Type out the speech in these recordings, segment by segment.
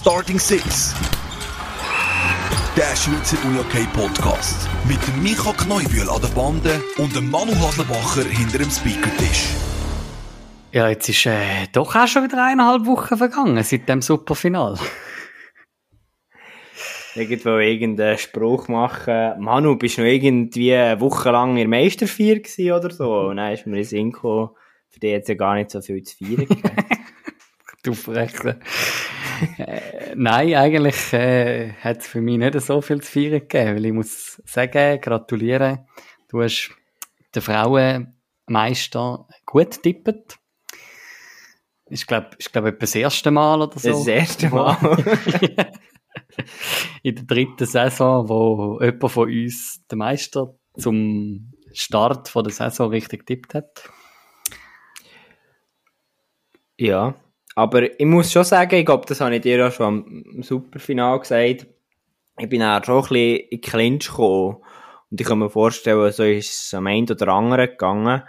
Starting Six. Der Schweizer UJK Podcast. Mit dem Micha Kneubühl an der Bande und dem Manu Haslebacher hinter dem Speakertisch. Ja, jetzt ist äh, doch auch schon wieder eineinhalb Wochen vergangen seit dem Superfinal. Irgendwo irgendeinen Spruch machen. Manu, bist du noch irgendwie eine Woche lang in der Meisterfeier gewesen oder so? Und dann ist mir in Sinn gekommen, für dich jetzt ja gar nicht so viel zu feiern du äh, nein, eigentlich äh, hat es für mich nicht so viel zu feiern gegeben, weil ich muss sagen, gratulieren, du hast den Frauenmeister gut tippet. Ich glaube, ich glaube, etwa das erste Mal oder so. Das erste Mal. In der dritten Saison, wo jemand von uns den Meister zum Start von der Saison richtig tippt hat. Ja, aber ich muss schon sagen, ich glaube, das habe ich dir auch schon am Superfinal gesagt. Ich bin auch schon ein bisschen in Clinch gekommen. Und ich kann mir vorstellen, so ist es am einen oder anderen gegangen.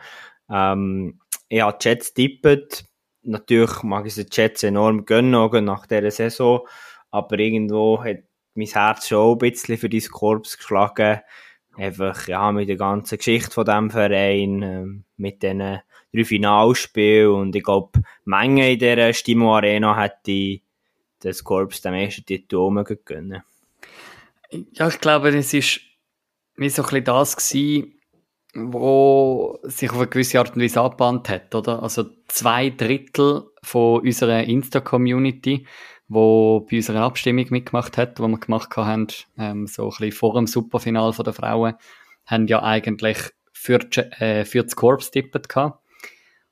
Ähm, ich habe Jets tippet. Natürlich mag ich den Jets enorm gönnen, nach dieser Saison. Aber irgendwo hat mein Herz schon ein bisschen für dieses Korps geschlagen. Einfach, ja, mit der ganzen Geschichte von diesem Verein, äh, mit diesen drei Finalspiele und ich glaube, Menge in dieser Stimo Arena hätte das Korps den ersten Titel gönnen. Ja, ich glaube, es ist wie so ein bisschen das gewesen, wo sich auf eine gewisse Art und Weise angebannt hat, oder? Also zwei Drittel von unserer Insta-Community, wo bei unserer Abstimmung mitgemacht hat, wo wir gemacht haben, ähm, so ein bisschen vor dem Superfinal der Frauen, haben ja eigentlich für, äh, für das Korps tippet gehabt.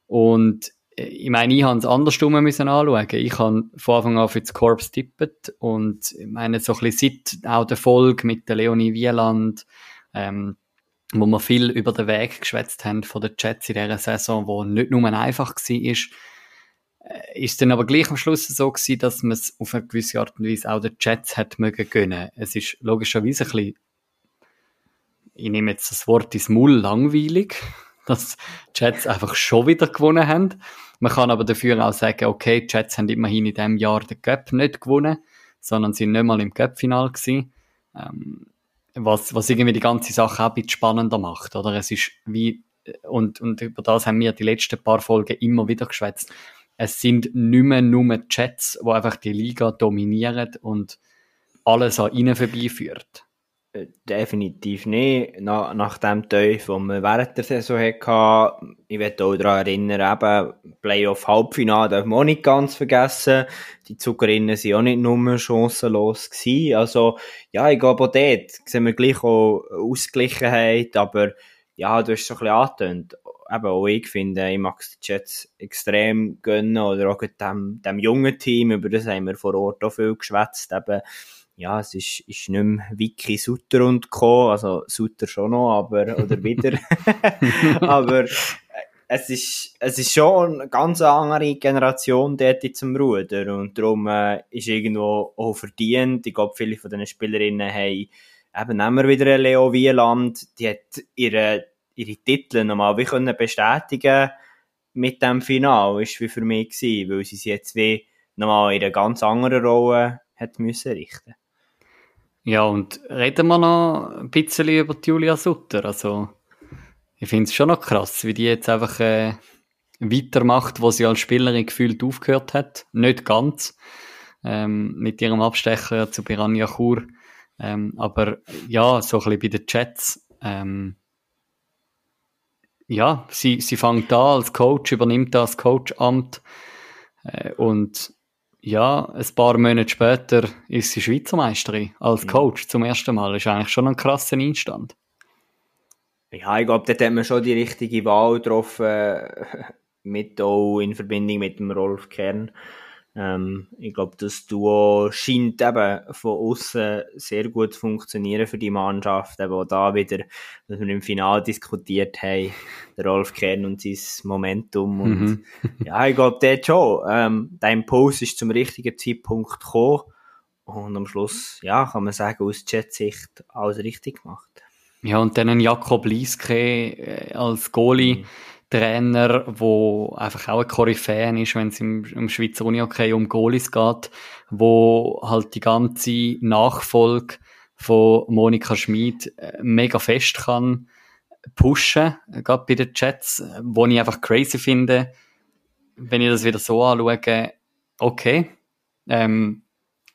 Und äh, ich meine, ich habe es andersrum müssen anschauen. Ich habe von Anfang an für das Corps tippet und ich meine, so ein bisschen seit auch der Folge mit der Leonie Wieland, ähm, wo wir viel über den Weg geschwätzt haben von den Chats in dieser Saison, wo nicht nur einfach war, ist, äh, ist dann aber gleich am Schluss so gewesen, dass man es auf eine gewisse Art und Weise auch den Chats hat mögen gönnen. Es ist logischerweise ein bisschen, ich nehme jetzt das Wort ins Mull, langweilig, dass die Jets einfach schon wieder gewonnen haben. Man kann aber dafür auch sagen, okay, die Jets haben immerhin in diesem Jahr den Cup nicht gewonnen, sondern sind nicht mal im Cup-Final gewesen. Ähm, was, was irgendwie die ganze Sache auch ein bisschen spannender macht, oder? Es ist wie, und, und über das haben wir die letzten paar Folgen immer wieder geschwätzt. Es sind nicht mehr nur Jets, die einfach die Liga dominieren und alles an ihnen vorbeiführt. Definitiv nicht. Nach, nach dem Teufel, den man während der Saison hatte, ich werde auch daran erinnern, eben Playoff-Halbfinale darf man auch nicht ganz vergessen. Die Zuckerinnen waren auch nicht nur chancenlos gewesen. Also, ja, ich glaube auch dort sehen wir gleich auch Ausgleichheit, aber ja, du hast es so ein bisschen angetönt. Eben auch ich finde, ich mag die Jets extrem gönnen oder auch dem, dem jungen Team, über das haben wir vor Ort auch viel geschwätzt, eben ja, es ist, ist nicht mehr Wiki Sutter und Co., also Sutter schon noch, aber, oder wieder. aber äh, es ist, es ist schon eine ganz andere Generation dort zum Ruder und darum äh, ist irgendwo auch verdient. Ich glaube, viele von diesen Spielerinnen haben eben wir wieder eine Leo Wieland, die hat ihre, ihre Titel nochmal wie können bestätigen mit dem Final, ist wie für mich gewesen, weil sie sich jetzt wie nochmal in eine ganz andere Rolle hat müssen richten. Ja, und reden wir noch ein bisschen über Julia Sutter. Also, ich finde es schon noch krass, wie die jetzt einfach äh, weitermacht, wo sie als Spielerin gefühlt aufgehört hat. Nicht ganz. Ähm, mit ihrem Abstecher zu Piranha Chur. Ähm, aber ja, so ein bisschen bei den Chats. Ähm, ja, sie, sie fängt da als Coach, übernimmt das Coachamt äh, und ja, ein paar Monate später ist sie Schweizer Meisterin als mhm. Coach zum ersten Mal. Das ist eigentlich schon ein krasser Einstand. Ja, ich glaube, dort hat man schon die richtige Wahl getroffen, mit auch in Verbindung mit dem Rolf Kern. Ähm, ich glaube, das Duo scheint eben von außen sehr gut zu funktionieren für die Mannschaft. Eben auch da wieder, was wir im Finale diskutiert haben, der Rolf Kern und sein Momentum. Und mhm. ja, ich glaube, der schon. Ähm, der Impuls ist zum richtigen Zeitpunkt gekommen. Und am Schluss, ja, kann man sagen, aus Jet-Sicht alles richtig gemacht. Ja, und dann Jakob Lieske äh, als Goalie. Mhm Trainer, wo einfach auch ein Koryphäen ist, wenn es im, im Schweizer Uni-Okay um Goalies geht, wo halt die ganze Nachfolge von Monika Schmid äh, mega fest kann pushen, gerade bei den Chats, wo ich einfach crazy finde, wenn ich das wieder so anschaue, okay, ähm,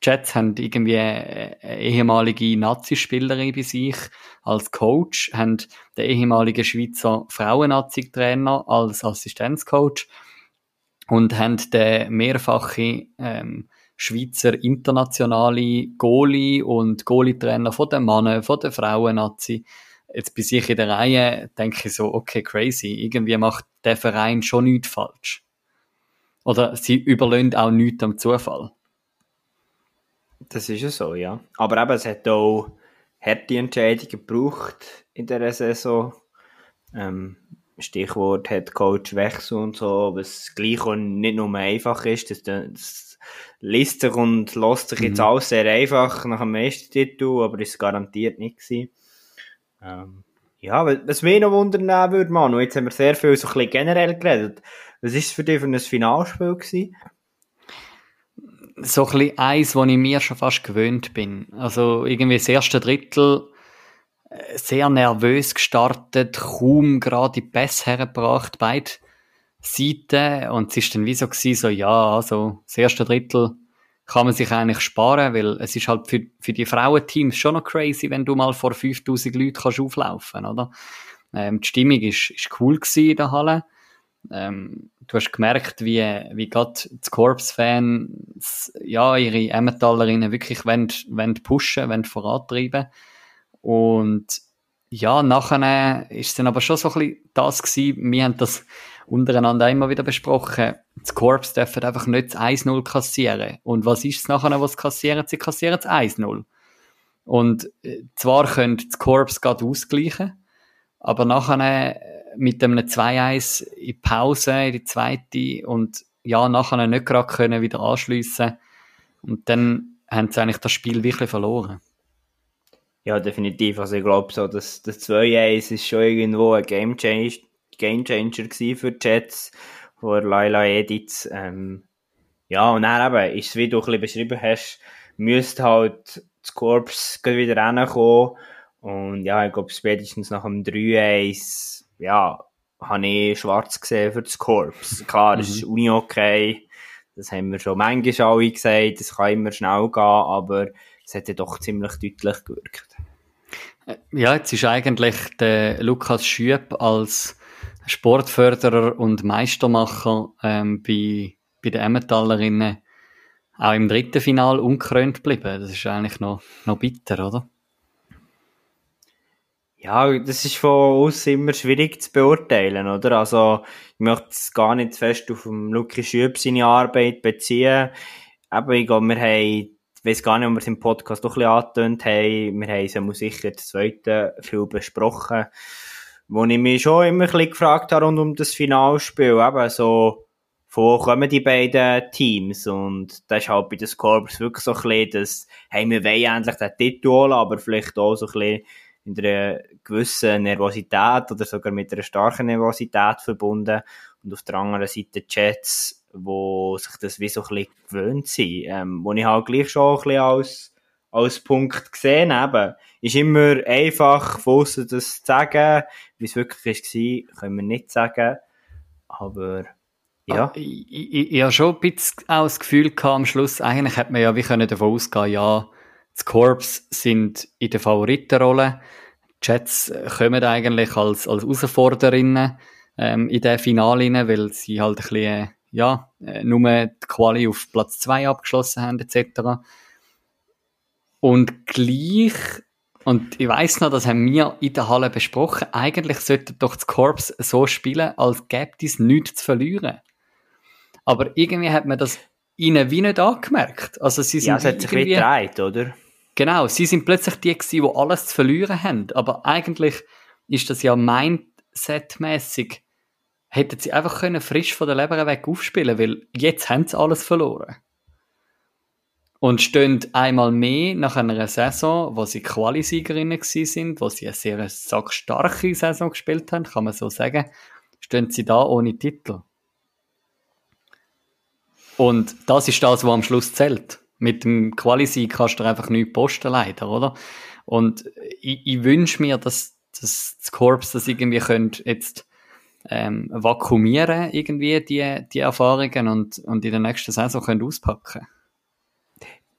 Jets haben irgendwie eine ehemalige Nazi-Spielerin bei sich als Coach, haben den ehemaligen Schweizer Frauen-Nazi-Trainer als Assistenzcoach und haben den mehrfache ähm, Schweizer internationale Goalie und Goalie-Trainer von den Männern, von den Frauen-Nazi. Jetzt bei sich in der Reihe denke ich so, okay, crazy. Irgendwie macht der Verein schon nichts falsch. Oder sie überlöhnt auch nichts am Zufall. Das ist ja so, ja. Aber eben, es hat auch harte Entscheidungen gebraucht in dieser Saison. Ähm, Stichwort Head Coach Wechsel und so, was gleich und nicht nur einfach ist. Das, das liest sich und lässt sich jetzt mhm. alles sehr einfach nach dem Meistertitel, aber ist garantiert nicht gewesen. Ähm, ja, was mich noch wundern würde, Manu, jetzt haben wir sehr viel so ein bisschen generell geredet. Was war es für dich für ein Finalspiel gewesen? So ein bisschen eins, wo ich mir schon fast gewöhnt bin. Also irgendwie das erste Drittel äh, sehr nervös gestartet, kaum gerade die Pässe hergebracht, beide Seiten. Und es ist dann wie so gewesen, so, ja, also das erste Drittel kann man sich eigentlich sparen, weil es ist halt für, für die Frauenteams schon noch crazy, wenn du mal vor 5000 Leuten kannst auflaufen, oder? Ähm, die Stimmung ist, ist cool in der Halle. Ähm, du hast gemerkt, wie, wie gerade die Corps-Fans ja, ihre Emmenthalerinnen wirklich wollen, wollen pushen, wollen vorantreiben. Und ja, nachher ist es dann aber schon so ein bisschen das gewesen, wir haben das untereinander immer wieder besprochen, das Corps dürfen einfach nicht das 1-0 kassieren. Und was ist es nachher, was kassieren? Sie kassieren das 1-0. Und äh, zwar können das Corps gerade ausgleichen, aber nachher mit einem 2-1 in Pause, in die zweite und ja, nachher nicht gerade können wieder anschliessen und dann haben sie eigentlich das Spiel wirklich verloren. Ja, definitiv. Also ich glaube so, das, das 2-1 ist schon irgendwo ein Game, Change, Game Changer für die Jets, vor Laila Editz. Ähm, ja, und dann eben, ist es, wie du ein bisschen beschrieben hast, müsste halt das Korps wieder reinkommen. Und ja, ich glaube, spätestens nach dem 3-1 ja, habe ich schwarz gesehen für das Korps. Klar, das mhm. ist Uni okay. Das haben wir schon manchmal alle gesagt. Es kann immer schnell gehen, aber es hat ja doch ziemlich deutlich gewirkt. Ja, jetzt ist eigentlich der Lukas Schüb als Sportförderer und Meistermacher ähm, bei, bei den Emmenthalerinnen auch im dritten Final unkrönt geblieben. Das ist eigentlich noch, noch bitter, oder? Ja, das ist von uns immer schwierig zu beurteilen, oder? Also, ich möchte es gar nicht fest auf Luki Schüb seine Arbeit beziehen. Aber ich glaube, wir haben, ich weiß gar nicht, ob wir es im Podcast doch ein bisschen angetönt haben, wir haben es sicher das zweite viel besprochen, wo ich mich schon immer ein bisschen gefragt habe rund um das Finalspiel, eben so, von wo kommen die beiden Teams? Und das ist halt bei den Scorpions wirklich so ein bisschen, dass, hey, wir wollen endlich den Titel holen, aber vielleicht auch so ein bisschen in einer gewissen Nervosität oder sogar mit einer starken Nervosität verbunden. Und auf der anderen Seite Jets, wo sich das wie so ein bisschen gewöhnt sind, ähm, wo ich halt gleich schon ein bisschen als, als Punkt gesehen habe. Ist immer einfach von das zu sagen. Wie es wirklich war, können wir nicht sagen. Aber, ja. Ah, ich, ich, ich habe schon ein bisschen auch das Gefühl gehabt, am Schluss, eigentlich hätte man ja wie können davon ausgehen, ja, die Corps sind in der Favoritenrolle. Die Jets kommen eigentlich als, als Herausforderinnen ähm, in der Finale weil sie halt ein bisschen, ja, äh, nur die Quali auf Platz 2 abgeschlossen haben, etc. Und gleich, und ich weiß noch, das haben wir in der Halle besprochen, eigentlich sollte doch das Corps so spielen, als gäbe es nichts zu verlieren. Aber irgendwie hat man das ihnen wie nicht angemerkt. Also sie sind ja, es hat sich wie gedreht, oder? Genau, sie sind plötzlich die gewesen, die alles zu verlieren haben. Aber eigentlich ist das ja Mindset-mässig. Hätten sie einfach können frisch von der Leber weg aufspielen weil jetzt haben sie alles verloren. Und stehen einmal mehr nach einer Saison, wo sie Quali-Siegerinnen sind, wo sie eine sehr starke Saison gespielt haben, kann man so sagen, stehen sie da ohne Titel. Und das ist das, was am Schluss zählt. Mit dem Qualisieg kannst du einfach nichts posten, leider, oder? Und ich, ich wünsche mir, dass, dass das Korps das irgendwie könnt jetzt ähm, vakuumieren, irgendwie, die, die Erfahrungen und, und in der nächsten Saison können auspacken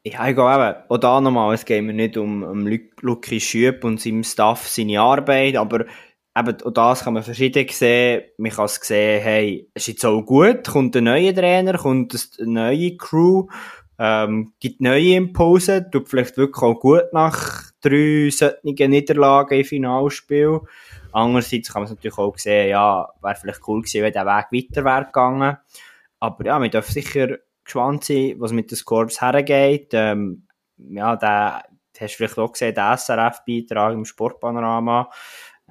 ja, ich glaube eben, auch da nochmal, es geht mir nicht um, um Lucky Schüb und seinem Staff seine Arbeit, aber eben, auch das kann man verschieden sehen. Man kann es sehen, hey, es ist jetzt auch gut, kommt ein neuer Trainer, kommt eine neue Crew, ähm, gibt neue Impulse, tut vielleicht wirklich auch gut nach drei solchen Niederlagen im Finalspiel. Andererseits kann man es natürlich auch sehen, ja, wäre vielleicht cool gewesen, wenn der Weg weiter wäre gegangen. Aber ja, wir dürfen sicher gespannt sein, was mit den Scorps hergeht. Ähm, ja, der, hast du vielleicht auch gesehen, der SRF-Beitrag im Sportpanorama.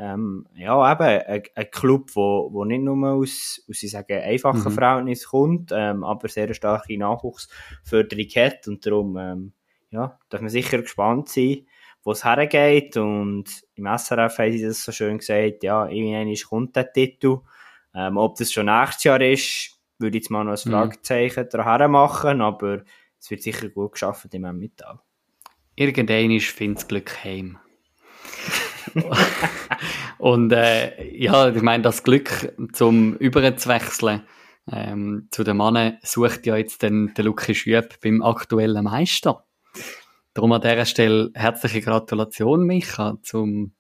Ähm, ja, eben, ein, ein Club, wo, wo nicht nur aus, aus ich sage, einfachen mhm. Verhältnissen kommt, ähm, aber sehr starke Nachwuchsförderung hat und darum, ähm, ja, darf man sicher gespannt sein, wo es hergeht und im SRF haben sie das so schön gesagt, ja, irgendwann kommt der Titel, ähm, ob das schon nächstes Jahr ist, würde ich jetzt mal noch ein mhm. Fragezeichen mhm. daher machen, aber es wird sicher gut geschaffen im Emmental. Irgendwann findet das Glück heim. und äh, ja, ich meine, das Glück zum Überzuwechseln ähm, zu den Mannen sucht ja jetzt den, der Luki Schüb beim aktuellen Meister. Darum an dieser Stelle herzliche Gratulation, Micha, zum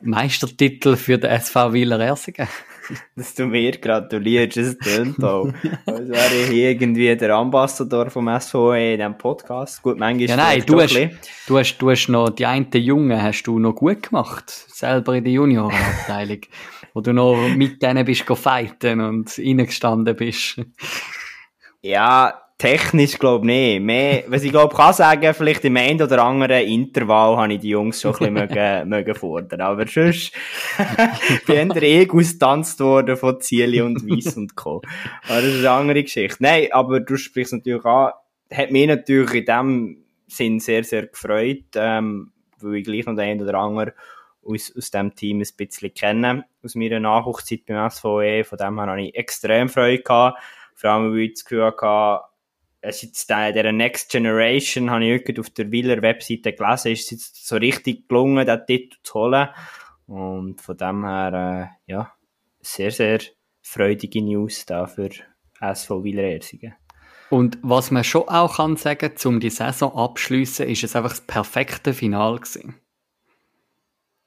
Meistertitel für den SV Wieler Ersingen. dass du mir gratulierst, das tönt auch. Als wäre ich irgendwie der Ambassador vom SVE in diesem Podcast. Gut, manchmal ja, nein, du hast, du hast, du hast noch, die einen Jungen hast du noch gut gemacht. Selber in der Juniorenabteilung. wo du noch mit denen bist fighten und reingestanden bist. Ja, Technisch glaube ich nicht. Mehr, was ich glaube kann sagen, vielleicht im einen oder anderen Intervall habe ich die Jungs schon ein bisschen mögen, mögen fordern. Aber sonst bin ich eh austanzt worden von Zieli und Weiss und Co. Aber das ist eine andere Geschichte. Nein, aber du sprichst natürlich an, hat mich natürlich in dem Sinn sehr, sehr gefreut, ähm, weil ich gleich noch den einen oder anderen aus, aus dem Team ein bisschen kenne, aus meiner Nachwuchszeit beim SVE. Von dem her habe ich extrem Freude gehabt. Vor allem, weil ich das Gefühl hatte, es jetzt der, Next Generation, habe ich wirklich auf der Wieler Webseite gelesen, ist es jetzt so richtig gelungen, den Titel zu holen. Und von dem her, äh, ja, sehr, sehr freudige News da für SV Wieler Ersingen. Und was man schon auch kann sagen, um die Saison abschließen, ist es einfach das perfekte Final gewesen.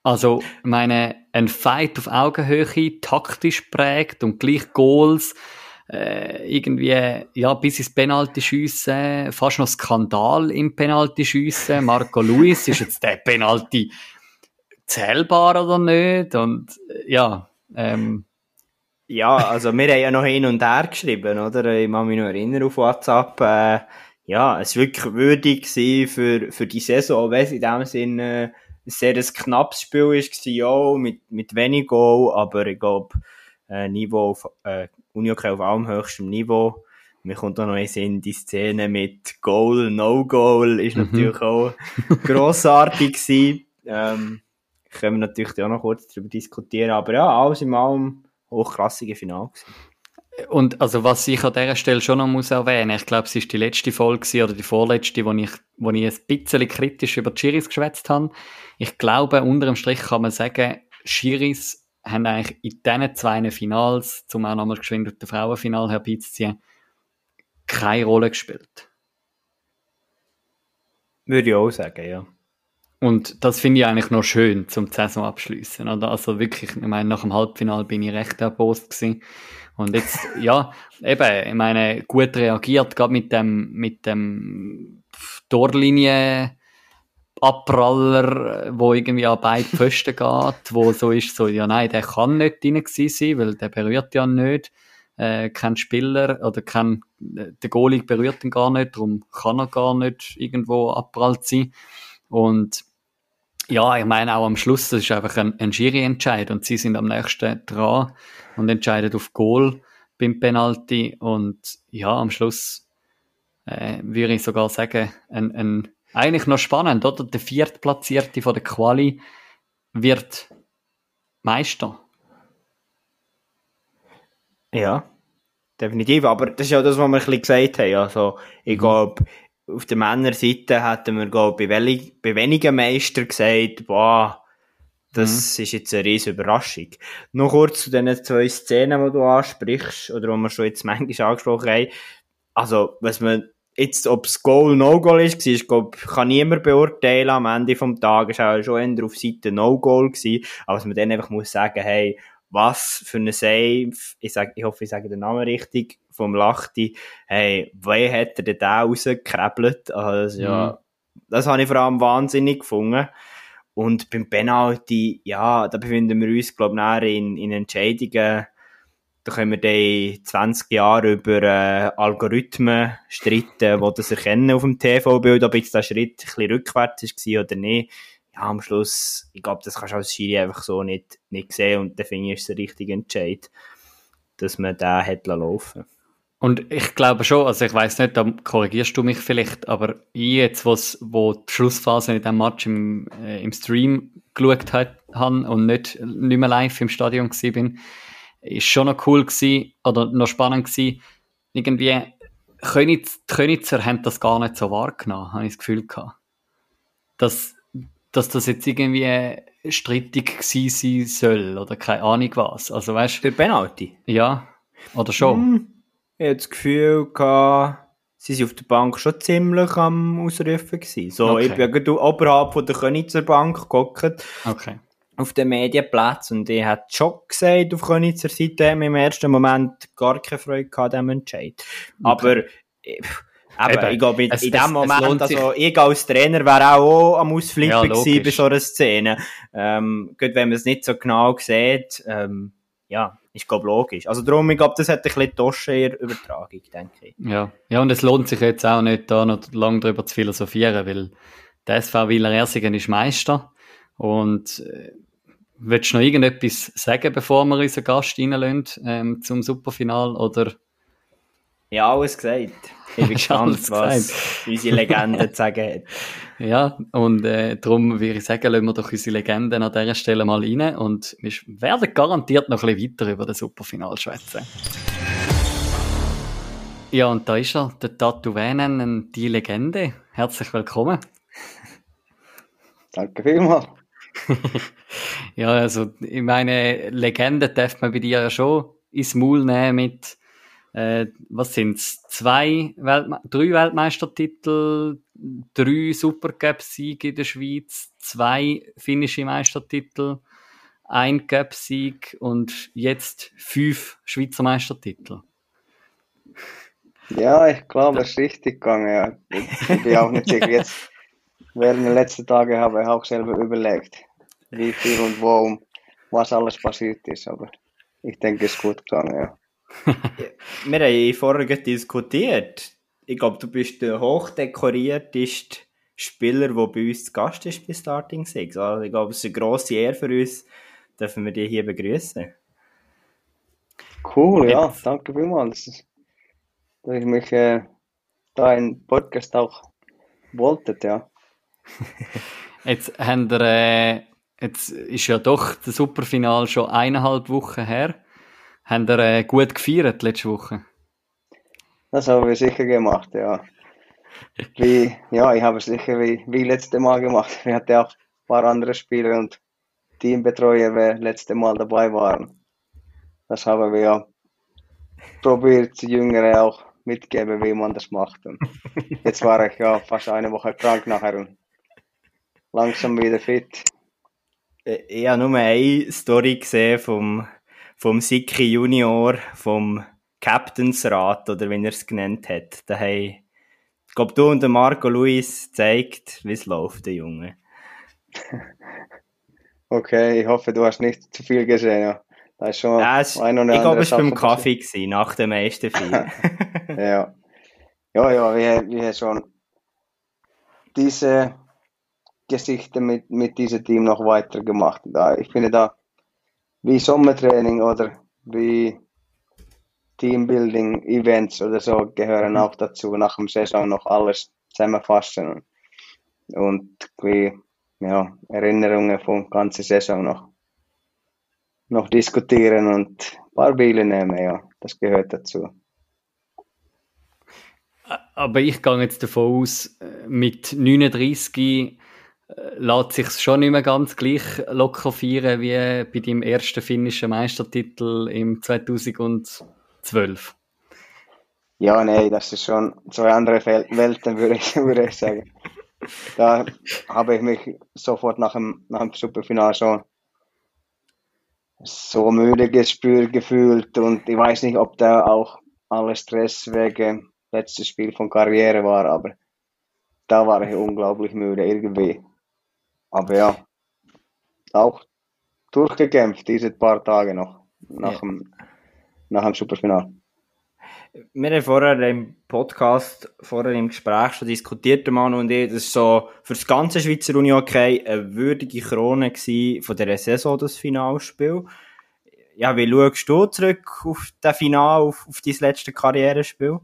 Also, meine, ein Fight auf Augenhöhe, taktisch prägt und gleich Goals, äh, irgendwie, ja, bis ins Penalty schiessen, fast noch Skandal im Penalty schiessen. Marco Luis, ist jetzt der Penalty zählbar oder nicht? Und, ja, ähm, ja, also wir haben ja noch hin und her geschrieben, oder? Ich kann mich noch erinnern auf WhatsApp. Äh, ja, es war wirklich würdig für, für die Saison, weil es in dem Sinne äh, ein sehr knappes Spiel war, ja, mit, mit wenig Goal, aber ich glaube, äh, Niveau äh, Unihockey auf allerhöchstem Niveau. Mir kommt auch noch in Sinn, die Szene mit Goal, No Goal ist mhm. natürlich auch grossartig gewesen. Ähm, können wir natürlich auch noch kurz darüber diskutieren, aber ja, alles in allem hochklassige Finale gewesen. Und also was ich an dieser Stelle schon noch muss erwähnen, ich glaube, es ist die letzte Folge oder die vorletzte, wo ich, wo ich ein bisschen kritisch über die Schiris geschwätzt habe. Ich glaube, unter dem Strich kann man sagen, Schiris haben eigentlich in diesen zwei Finals, zum auch nochmal geschwind auf das Frauenfinal herbeizuziehen, keine Rolle gespielt. Würde ich auch sagen, ja. Und das finde ich eigentlich noch schön zum Saison abschließen. Oder? Also wirklich, ich meine, nach dem Halbfinal bin ich recht erbost gewesen. Und jetzt, ja, eben, ich meine, gut reagiert, gerade mit dem, mit dem Torlinie, Abpraller, wo irgendwie an beide Pfosten geht, wo so ist, so, ja nein, der kann nicht drin sein, weil der berührt ja nicht, äh, kein Spieler, oder kein, der Goalie berührt ihn gar nicht, darum kann er gar nicht irgendwo abprallt sein. Und ja, ich meine auch am Schluss, das ist einfach ein, ein Schiri-Entscheid und sie sind am nächsten dran und entscheiden auf Goal beim Penalty und ja, am Schluss äh, würde ich sogar sagen, ein, ein eigentlich noch spannend, oder? Der Viertplatzierte von der Quali wird Meister. Ja, definitiv. Aber das ist ja das, was wir ein bisschen gesagt haben. Also, ich mhm. glaube, auf der Männerseite hätten wir, glaube bei, bei wenigen Meistern gesagt, boah, das mhm. ist jetzt eine riesige Überraschung. Noch kurz zu den zwei Szenen, die du ansprichst, oder die wir schon jetzt manchmal angesprochen haben. Also, was man jetzt, ob es Goal, No-Goal ist, ist, glaub, kann niemand beurteilen. Am Ende vom Tag ist auch schon eher auf Seite No-Goal gewesen. Aber was man dann einfach muss sagen, hey, was für eine Save, ich, sag, ich hoffe, ich sage den Namen richtig, vom Lachti, hey, wie hat er denn da rausgekrebelt? Also, ja, mhm. das habe ich vor allem wahnsinnig gefunden. Und beim Penalty, ja, da befinden wir uns, glaube ich, in, in Entscheidungen, da können wir dann 20 Jahre über äh, Algorithmen streiten, die das erkennen auf dem TV-Bild, ob jetzt der Schritt ein bisschen rückwärts war oder nicht. Ja, am Schluss, ich glaube, das kannst du als Schiri einfach so nicht, nicht sehen und dann finde ich, es der richtige Entscheid, dass man da hätte laufen und ich glaube schon, also ich weiß nicht, da korrigierst du mich vielleicht, aber ich jetzt, wo's, wo die Schlussphase in diesem Match im, äh, im Stream geschaut hat, han und nicht, nicht mehr live im Stadion gewesen bin, ist schon noch cool gewesen, oder noch spannend gewesen. Irgendwie, Königs, die Königser haben das gar nicht so wahrgenommen, habe ich das Gefühl gehabt. Dass, dass das jetzt irgendwie strittig gewesen sein soll, oder keine Ahnung was. Also weißt Der Penalty? Ja. Oder schon? Hm, ich hatte das Gefühl gehabt, sie waren auf der Bank schon ziemlich am Ausrufen gewesen. So, okay. ich bin gerade oberhalb von der Königser Bank geguckt. Okay auf dem Medienplatz und ich hat schon gesagt, auf Könitzer Seite haben im ersten Moment gar keine Freude gehabt an dem Entscheid. Okay. Aber, äh, Eben, ich glaube, in, in dem Moment, also ich als Trainer wäre auch, am Ausflippen ja, gewesen bei so einer Szene. Ähm, gut, wenn man es nicht so genau sieht, ähm, ja, ist glaube logisch. Also darum, ich glaube, das hat ein bisschen Tosche in Übertragung, denke ich. Ja. ja, und es lohnt sich jetzt auch nicht, da noch lange drüber zu philosophieren, weil der SV Wieler Ersingen ist Meister und äh, Willst du noch irgendetwas sagen, bevor wir unseren Gast reinlassen ähm, zum Superfinal? Oder? Ja, alles gesagt. Ich bin gespannt, was unsere Legende zu sagen hat. Ja, und äh, darum würde ich sagen, lassen wir doch unsere Legenden an dieser Stelle mal rein und wir werden garantiert noch ein bisschen weiter über das Superfinal schwätzen. Ja, und da ist er, der Tattoo Venen, die Legende. Herzlich willkommen. Danke vielmals. ja, also ich meine, Legende darf man bei dir ja schon ins Maul nehmen mit, äh, was sind's, zwei, Weltme drei Weltmeistertitel, drei Supercup-Siege in der Schweiz, zwei finnische Meistertitel, ein Cup-Sieg und jetzt fünf Schweizer Meistertitel. Ja, ich glaube, es ist richtig gegangen. Ja. Ich bin auch nicht sicher. Jetzt, während der letzten Tage habe ich auch selber überlegt, wie viel und wo, was alles passiert ist. Aber ich denke, es ist gut gegangen, ja. Wir haben vorher diskutiert. Ich glaube, du bist der hochdekorierteste Spieler, der bei uns zu Gast ist bei Starting Six. Also ich glaube, es ist eine grosse Ehre für uns, dürfen wir dich hier begrüßen. Cool, ja, danke vielmals, dass ich mich äh, da in Podcast auch wollte, ja. Jetzt haben wir äh, Jetzt ist ja doch das Superfinal schon eineinhalb Wochen her. Haben ihr äh, gut gefeiert letzte Woche? Das haben wir sicher gemacht, ja. Wie, ja, ich habe es sicher wie, wie letzte Mal gemacht. Wir hatten auch ein paar andere Spieler und Teambetreuer, die letzte Mal dabei waren. Das haben wir ja probiert, Jüngere auch mitgeben, wie man das macht. Und jetzt war ich ja fast eine Woche krank nachher und langsam wieder fit. Ich habe nur eine Story gesehen vom, vom Siki Junior, vom Captainsrat, oder wie er es genannt hat. Da haben, ich glaube, du und der Marco Luis zeigt, wie es läuft, der Junge. Okay, ich hoffe, du hast nicht zu viel gesehen, ja. Da ist schon ja, es, ein ich glaube, es war beim Kaffee gewesen, nach dem ersten Vier. ja. Ja, ja, wir, wir haben schon diese Geschichte mit, mit diesem Team noch weiter gemacht. Da, ich finde da wie Sommertraining oder wie Teambuilding-Events oder so gehören mhm. auch dazu, nach dem Saison noch alles zusammenfassen und wie ja, Erinnerungen von ganzer Saison noch, noch diskutieren und paar Biele nehmen, ja. Das gehört dazu. Aber ich gehe jetzt davon aus, mit 39 äh, lässt sich schon nicht mehr ganz gleich locker feiern wie bei deinem ersten finnischen Meistertitel im 2012. Ja, nee, das ist schon zwei andere Welten, würde ich, würde ich sagen. Da habe ich mich sofort nach dem, nach dem Superfinale schon so müde gespürt, gefühlt und ich weiß nicht, ob da auch alles Stress wegen letztes Spiel von Karriere war, aber da war ich unglaublich müde irgendwie. Aber ja, auch durchgekämpft diese paar Tage noch nach, ja. dem, nach dem Superfinal. Wir haben vorher im Podcast, vorher im Gespräch schon diskutiert, Manu und ich, das ist so für das ganze Schweizer Uni okay eine würdige Krone von der Saison, das Finalspiel. Ja, wie schaust du zurück auf das Final, auf, auf dein letzte Karrierespiel?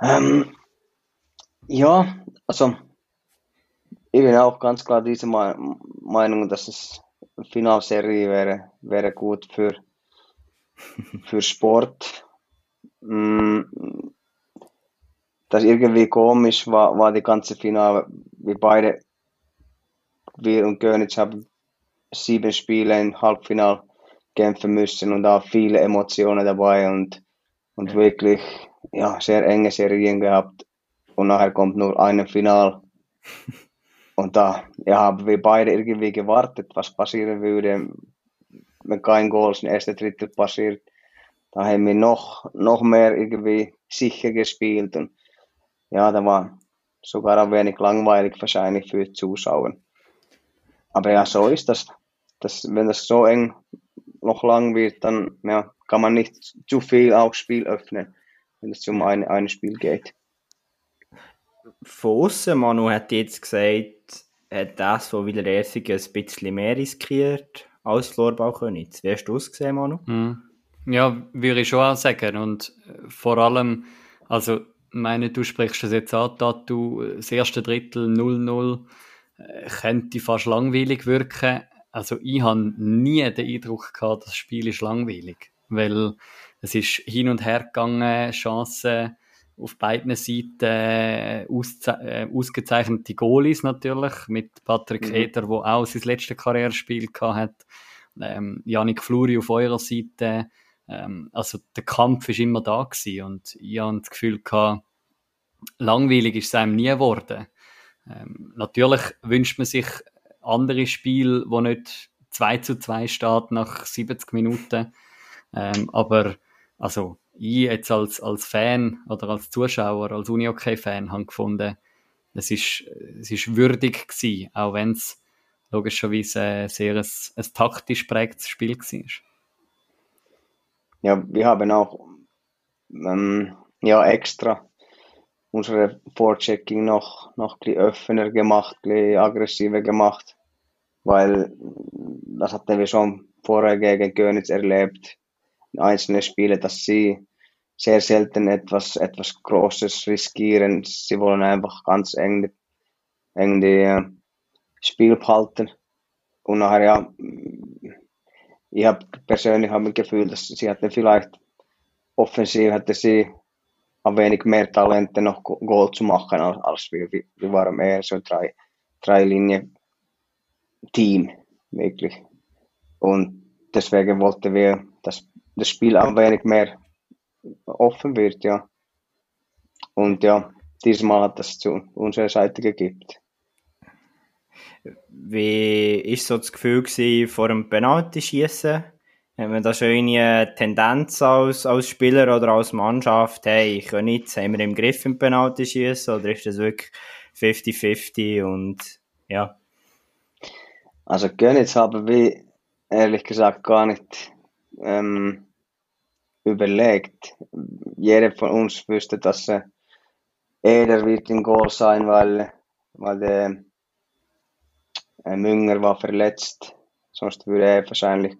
Ähm, ja, also ich bin auch ganz klar dieser Meinung, dass es eine Finalserie wäre, wäre gut für, für Sport. Mm, das irgendwie komisch war, war die ganze Finale. Wir beide, wir und Gönnitz haben sieben Spiele im Halbfinal kämpfen müssen und auch viele Emotionen dabei und, und wirklich ja, sehr enge Serien gehabt. Und nachher kommt nur ein Final. Und da ja, haben wir beide irgendwie gewartet, was passieren würde, wenn kein Goal im ersten Drittel passiert. Da haben wir noch, noch mehr irgendwie sicher gespielt. Und ja, da war sogar ein wenig langweilig wahrscheinlich für Zuschauer. Aber ja, so ist das. das wenn das so eng noch lang wird, dann ja, kann man nicht zu viel auch Spiel öffnen, wenn es um ein, ein Spiel geht von außen, Manu hat jetzt gesagt, hat das von Wiederersing ein bisschen mehr riskiert als Florbau Königs. Wie hast du es gesehen, Manu? Mhm. Ja, würde ich schon auch sagen. Und äh, vor allem, also, meine, du sprichst es jetzt an, dass du das erste Drittel 0-0 äh, könnte fast langweilig wirken. Also, ich habe nie den Eindruck gehabt, das Spiel ist langweilig. Weil es ist hin und her gegangen, Chancen auf beiden Seiten äh, äh, ausgezeichnete Goalies natürlich, mit Patrick mhm. Eder, der auch sein letztes Karrierespiel hat, ähm, Janik Fluri auf eurer Seite. Ähm, also der Kampf ist immer da gewesen und ich habe das Gefühl gehabt, langweilig ist es einem nie geworden. Ähm, natürlich wünscht man sich andere Spiele, wo nicht 2 zu 2 steht nach 70 Minuten. Ähm, aber also ich jetzt als, als Fan oder als Zuschauer, als Unihockey-Fan habe gefunden, es ist, es ist würdig gewesen, auch wenn es logischerweise sehr ein, ein taktisch prägtes Spiel war. Ja, wir haben auch ähm, ja, extra unsere Vorchecking noch, noch ein offener gemacht, ein aggressiver gemacht, weil das hatten wir schon vorher gegen Gönitz erlebt, in einzelnen Spielen, dass sie sehr selten etwas, etwas Großes riskieren. Sie wollen einfach ganz eng, eng die äh, Spiel behalten. Und nachher, ja, ich habe persönlich hab das Gefühl, dass sie hatten vielleicht offensiv hätte sie ein wenig mehr Talente noch Goal zu machen als, als wir. Wir waren mehr so drei, drei Linien Team, wirklich. Und deswegen wollten wir das, das Spiel ein wenig mehr offen wird, ja. Und ja, diesmal hat das zu unserer Seite gegeben. Wie war so das Gefühl gewesen, vor dem Penalty-Schießen? Haben wir da schon eine Tendenz als, als Spieler oder als Mannschaft, hey, ich kann nicht, haben wir im Griff im Penalty-Schießen oder ist das wirklich 50-50 und ja? Also Gönnitz haben wir ehrlich gesagt gar nicht ähm, überlegt. Jeder von uns wüsste, dass äh, Eder wird in Goal sein, weil, weil der äh, Münger war verletzt. Sonst würde er wahrscheinlich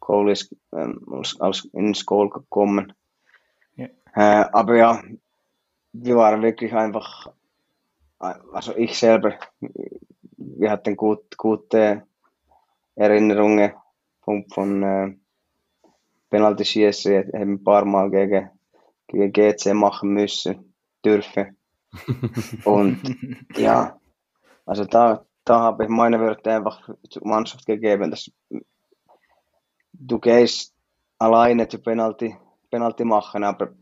Goal ist, ähm, als, als ins Goal gekommen. Ja. Äh, aber ja, wir waren wirklich einfach, äh, also ich selber, wir hatten gut, gute Erinnerungen von äh, Penalty schießen, haben ein paar Mal gegen, gegen GC machen müssen, dürfen. Und ja, also da, da habe ich meine Wörter einfach zur Mannschaft gegeben, dass du gehst alleine zu Penalty, Penalty machen, aber,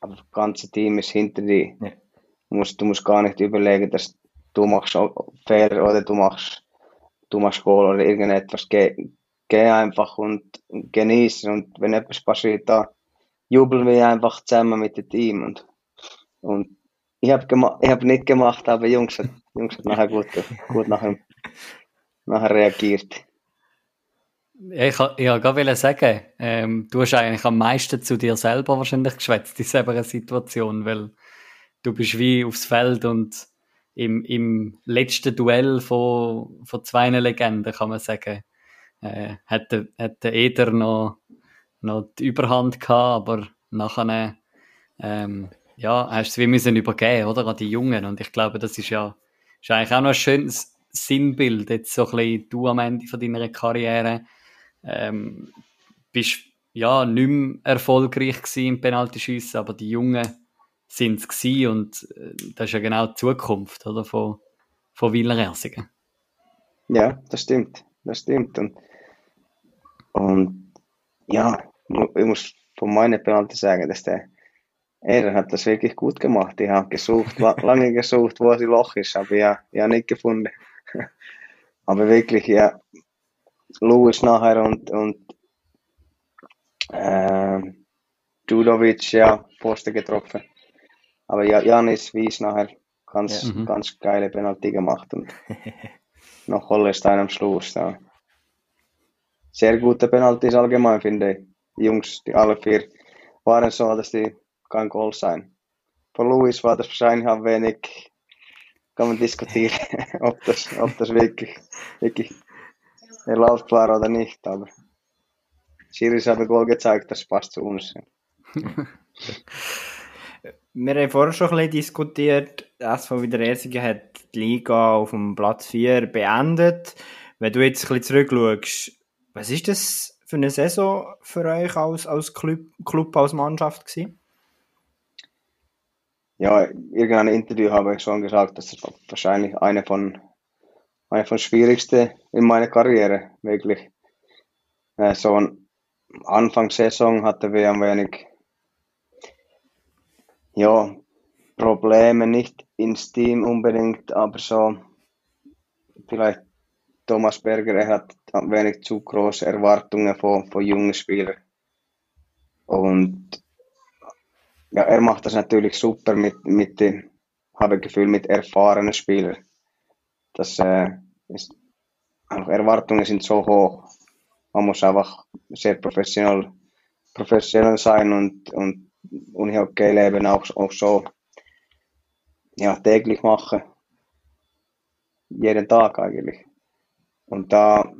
aber das ganze Team ist hinter dir. Ja. Du, musst, du musst gar nicht überlegen, dass du machst Fehler oder du machst, du machst Goal oder irgendetwas. Geh einfach und genießen und wenn etwas passiert, da jubeln wir einfach zusammen mit dem Team. Und, und ich habe hab nicht gemacht, aber Jungs hat, Jungs hat nachher gut, gut nachher, nachher reagiert. Ich, gerade sagen, ähm, du hast eigentlich am meisten zu dir selber wahrscheinlich geschwätzt in dieser Situation, weil du bist wie aufs Feld und im, im letzten Duell von, von zwei Legenden, kann man sagen, äh, hat, der, Eder noch, noch die Überhand gehabt, aber nachher ähm, ja, hast du es wie müssen übergeben, oder, an die Jungen. Und ich glaube, das ist ja ist eigentlich auch noch ein schönes Sinnbild, jetzt so ein bisschen du am Ende von deiner Karriere, ähm, bist ja nicht mehr erfolgreich im Penaltyschiessen, aber die Jungen sind es und äh, das ist ja genau die Zukunft oder, von, von Wieler-Ersingen. Ja, das stimmt, das stimmt. Und, und ja, ich muss von meinen Penalty sagen, dass der er hat das wirklich gut gemacht. Ich habe gesucht, lange gesucht, wo das Loch ist, aber ja, ja nicht gefunden. aber wirklich, ja, Louis nachher und, und äh, Judovic, ja, Posten getroffen. Aber ja, Janis Wies nachher ganz, ja. ganz geile Penalty gemacht und noch Hollestein am Schluss. Ja. Sehr gute Penaltys allgemein, finde ich. Die Jungs, die alle vier, waren so, dass die kein Goal sein. Von Louis war das wahrscheinlich ein wenig, kann man diskutieren, ob das, ob das wirklich, wirklich erlaubt war oder nicht, aber Schiris hat ein Goal gezeigt, das passt zu uns. Wir haben vorher schon ein bisschen diskutiert, SV Wiederersingen hat die Liga auf dem Platz 4 beendet. Wenn du jetzt ein bisschen zurückschaust, was ist das für eine Saison für euch als, als Club, Club, als Mannschaft gewesen? Ja, in irgendeinem Interview habe ich schon gesagt, dass es wahrscheinlich eine von eine von schwierigsten in meiner Karriere, wirklich. Äh, so ein Anfangssaison hatten wir ein wenig, ja, Probleme, nicht ins Team unbedingt, aber so, vielleicht Thomas Berger, er hat wenig zu große Erwartungen von, von jungen Spielern. Und ja, er macht das natürlich super mit, mit dem, habe ich Gefühl, mit erfahrenen Spielern. Das äh, ist, Erwartungen sind so hoch. Man muss einfach sehr professionell, professionell sein und, und Unihockey-Leben auch, auch so ja, täglich machen. Jeden Tag eigentlich. Und da,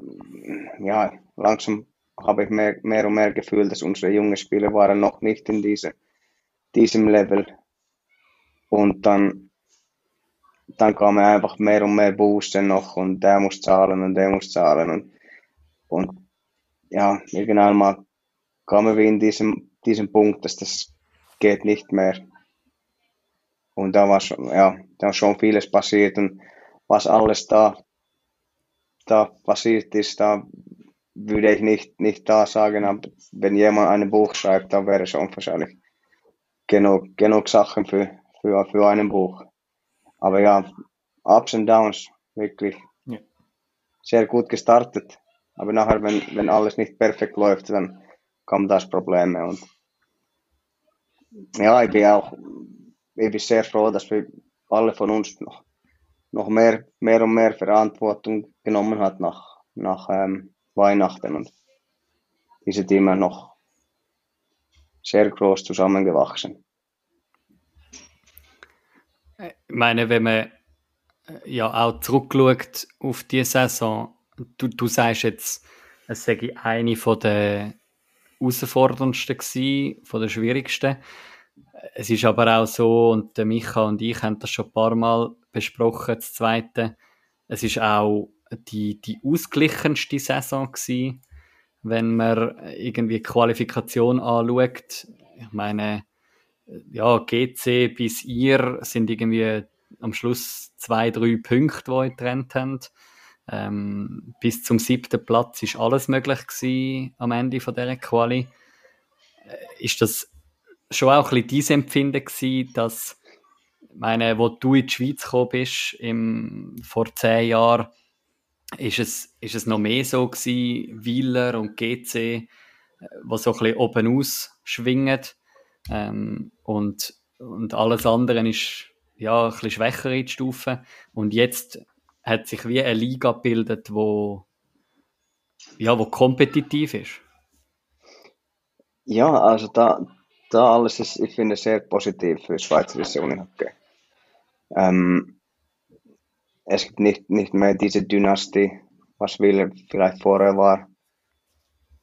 ja, langsam habe ich mehr, mehr und mehr Gefühl, dass unsere jungen Spieler waren noch nicht in diese, diesem Level. Und dann, dann kam einfach mehr und mehr Boosten noch und der muss zahlen und der muss zahlen und, und ja, irgendwann mal kamen wir in diesem, diesem Punkt, dass das geht nicht mehr. Und da war schon, ja, da schon vieles passiert und was alles da, da passiert ist, da würde ich nicht, nicht da sagen, aber wenn jemand ein Buch schreibt, dann wäre es unwahrscheinlich genug, genug Sachen für, für, für einen Buch. Aber ja, Ups und Downs, wirklich ja. sehr gut gestartet. Aber nachher, wenn, wenn alles nicht perfekt läuft, dann kommen das Probleme. Und ja, ich bin auch ich bin sehr froh, dass wir alle von uns noch, noch mehr, mehr und mehr Verantwortung genommen hat nach, nach ähm, Weihnachten und diese Team noch sehr groß zusammengewachsen. Ich meine, wenn man äh, ja auch zurückschaut auf die Saison, du, du sagst jetzt, es sei eine von der herausforderndsten gewesen, von der schwierigsten. Es ist aber auch so, und der Micha und ich haben das schon ein paar Mal besprochen, das Zweite, es ist auch die, die ausgeglichenste Saison gewesen, wenn man irgendwie Qualifikation anschaut. Ich meine, ja, GC bis ihr sind irgendwie am Schluss zwei, drei Punkte, die getrennt haben. Ähm, bis zum siebten Platz ist alles möglich gewesen am Ende von dieser Quali. Äh, ist das schon auch ein bisschen dein Empfinden gewesen, dass, meine, wo du in die Schweiz gekommen bist, im, vor zehn Jahren, ist es, ist es noch mehr so gewesen, Wieler und GC, äh, wo so ein bisschen oben ausschwingen, ähm, und, und alles andere ist, ja, ein bisschen schwächer in Stufe. Und jetzt hat sich wie eine Liga gebildet, wo, ja, wo kompetitiv ist. Ja, also da, da alles ist, ich finde, sehr positiv für Schweizerische Unihockey. Ähm, es gibt nicht, nicht mehr diese Dynastie, was will vielleicht vorher war.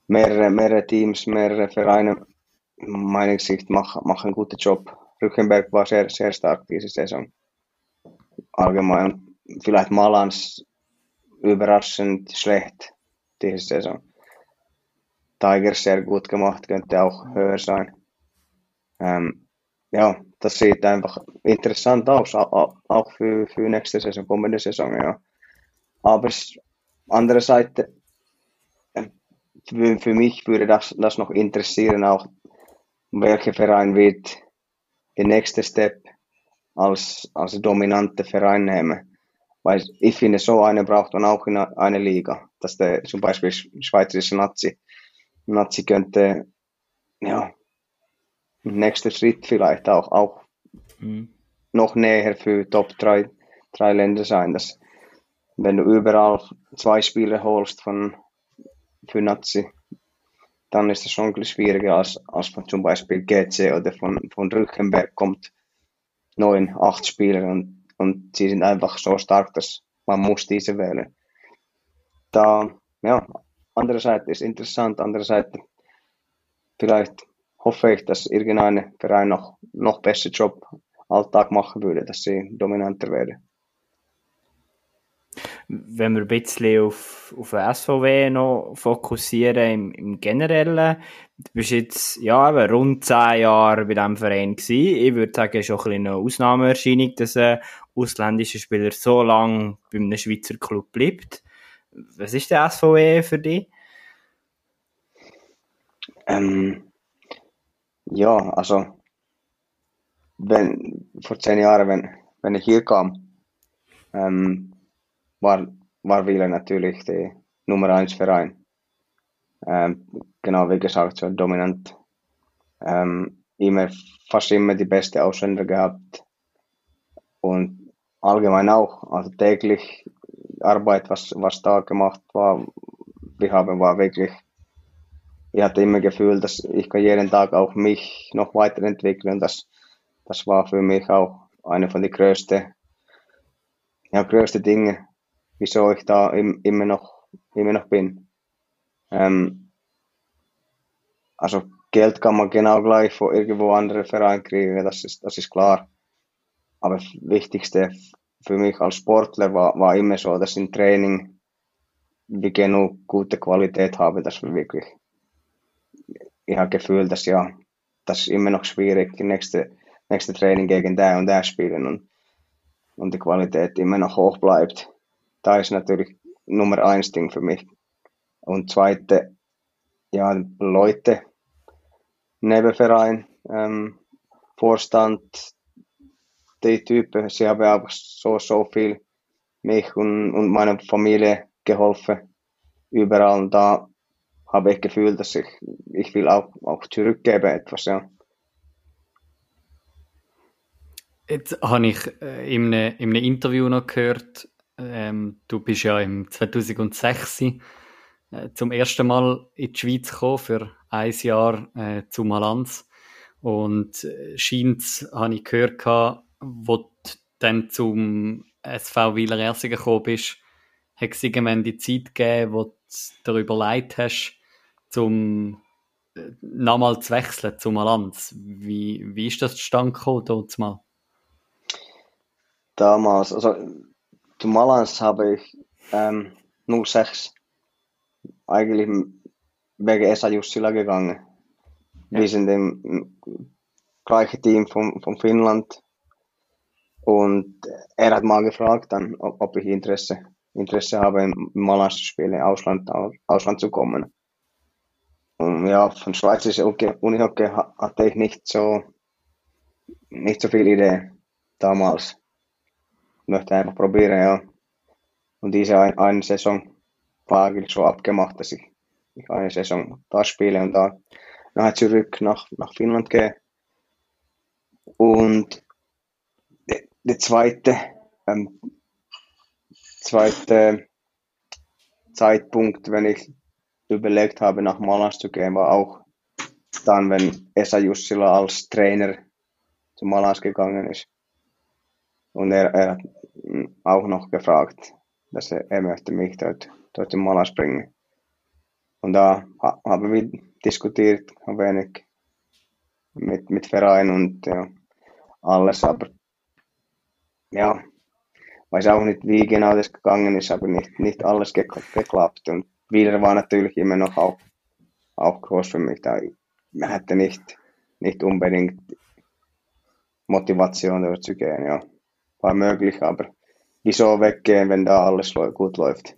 Mehrere, mehrere Teams, mehrere Vereine, meiner Sicht, machen, machen guten Job. Rückenberg war sehr, sehr stark diese Saison. Allgemein vielleicht Malans überraschend schlecht diese Saison. Tigers sehr gut gemacht, könnte auch höher sein. Ähm, ja, das sieht einfach interessant aus, auch für, für nächste Saison, kommende Saison, ja. Aber andere Seite, für, für mich würde das, das noch interessieren, auch welcher Verein wird den nächsten Step als, als dominante Verein nehmen. Weil ich finde, so eine braucht man auch in einer Liga. Dass der zum Beispiel schweizerische Nazi, Nazi könnte, ja, nächster Schritt vielleicht auch, auch mhm. noch näher für Top 3, drei Länder sein. Dass, wenn du überall zwei Spiele holst von, für Nazi, dann ist es schon ein bisschen schwieriger als, als von zum Beispiel GC oder von, von Rückenberg kommt neun, acht Spieler und und sie sind einfach so stark, dass man muss diese wählen. Da, ja, andererseits ist interessant, andererseits vielleicht hoffe ich, dass irgendein Verein noch, noch besser Job Alltag machen würde, dass sie dominanter werden wenn wir ein bisschen auf, auf den SVW noch fokussieren im, im Generellen, du bist jetzt ja, eben rund zehn Jahre bei diesem Verein gewesen. Ich würde sagen, es ist auch ein eine Ausnahmeerscheinung, dass ein ausländischer Spieler so lange bei einem Schweizer Club bleibt. Was ist der SVW für dich? Ähm, ja, also wenn, vor zehn Jahren, wenn, wenn ich hier kam, ähm, war, war Wieler natürlich der Nummer 1 Verein. Ähm, genau wie gesagt, so dominant. Ähm, immer, fast immer die beste Ausländer gehabt. Und allgemein auch, also täglich Arbeit, was, was da gemacht war, wir haben, war wirklich, ich hatte immer Gefühl, dass ich kann jeden Tag auch mich noch weiterentwickeln. Das, das war für mich auch eine von den größten, ja, größten Dinge, wieso ich da im, immer, noch, immer noch bin. Ähm, also Geld kann man genau gleich von irgendwo anderen Verein kriegen, das ist, das ist klar. Aber das Wichtigste für mich als Sportler war, war immer so, dass im Training wir genug gute Qualität haben, dass wir wirklich, ich habe Gefühl, dass ja, das ist immer noch schwierig, nächste, nächste Training gegen der und der spielen und, und die Qualität immer noch hoch bleibt da ist natürlich Nummer eins Ding für mich. Und zweite, ja, Leute, Nebenverein, ähm, Vorstand, die Typen, sie haben auch so, so viel mich und, und meiner Familie geholfen. Überall da habe ich Gefühl, dass ich, ich will auch, auch zurückgeben etwas, ja. Jetzt habe ich äh, in, einem, in einem Interview noch gehört, ähm, du bist ja im 2006 äh, zum ersten Mal in die Schweiz gekommen für ein Jahr äh, zu Malanz. Und äh, scheint, habe ich gehört, wo du dann zum SV Wieler Ersingen gekommen bist, hat es irgendwann die Zeit gegeben, wo du darüber leid hast, zum äh, nochmal zu wechseln zu Malanz. Wie, wie ist das zustande gekommen, dort mal? Damals, also zu Malans habe ich ähm, 06 eigentlich wegen Esa Jussila gegangen. Ja. Wir sind im gleichen Team von, von Finnland. Und er hat mal gefragt, dann, ob, ob ich Interesse, Interesse habe, im Malas zu spielen, Ausland, Ausland zu kommen. Und ja, von schweizerischer Unihockey hatte ich nicht so, nicht so viel Idee damals. Ich möchte einfach probieren, ja. Und diese ein, eine Saison war eigentlich schon abgemacht, dass ich, ich eine Saison da spiele und da nachher zurück nach, nach Finnland gehe. Und der, der zweite, ähm, zweite Zeitpunkt, wenn ich überlegt habe, nach Malas zu gehen, war auch dann, wenn Esa Jussila als Trainer zu Malas gegangen ist. Und er, er hat auch noch gefragt, dass er, er möchte mich dort, dort in Malas bringen. Und da haben wir diskutiert ein wenig mit, mit Verein und ja, alles, aber ja, weiß auch nicht, wie genau das gegangen ist, aber nicht, nicht alles geklappt. Und Wieler war natürlich immer noch auch, auch groß für mich. Da man hätte nicht, nicht unbedingt Motivation dort zu gehen, ja. War möglich, aber wieso weggehen, wenn da alles gut läuft?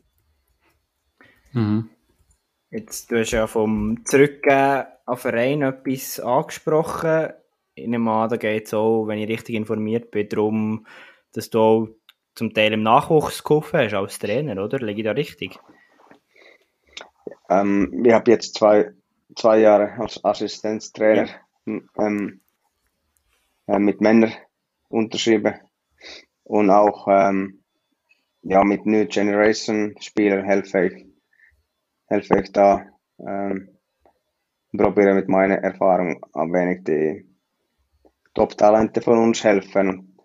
Mhm. Jetzt, du hast ja vom Zurückgehen an Verein etwas angesprochen. In einem an, da geht es auch, wenn ich richtig informiert bin, darum, dass du auch zum Teil im Nachwuchs geholfen hast als Trainer, oder? Liege ich da richtig? Ähm, ich habe jetzt zwei, zwei Jahre als Assistenztrainer ja. ähm, äh, mit Männern unterschrieben und auch ähm, ja, mit New Generation Spielern helfe ich, helfe ich da, ähm, probiere mit meiner Erfahrung ein wenig die Top-Talente von uns helfen,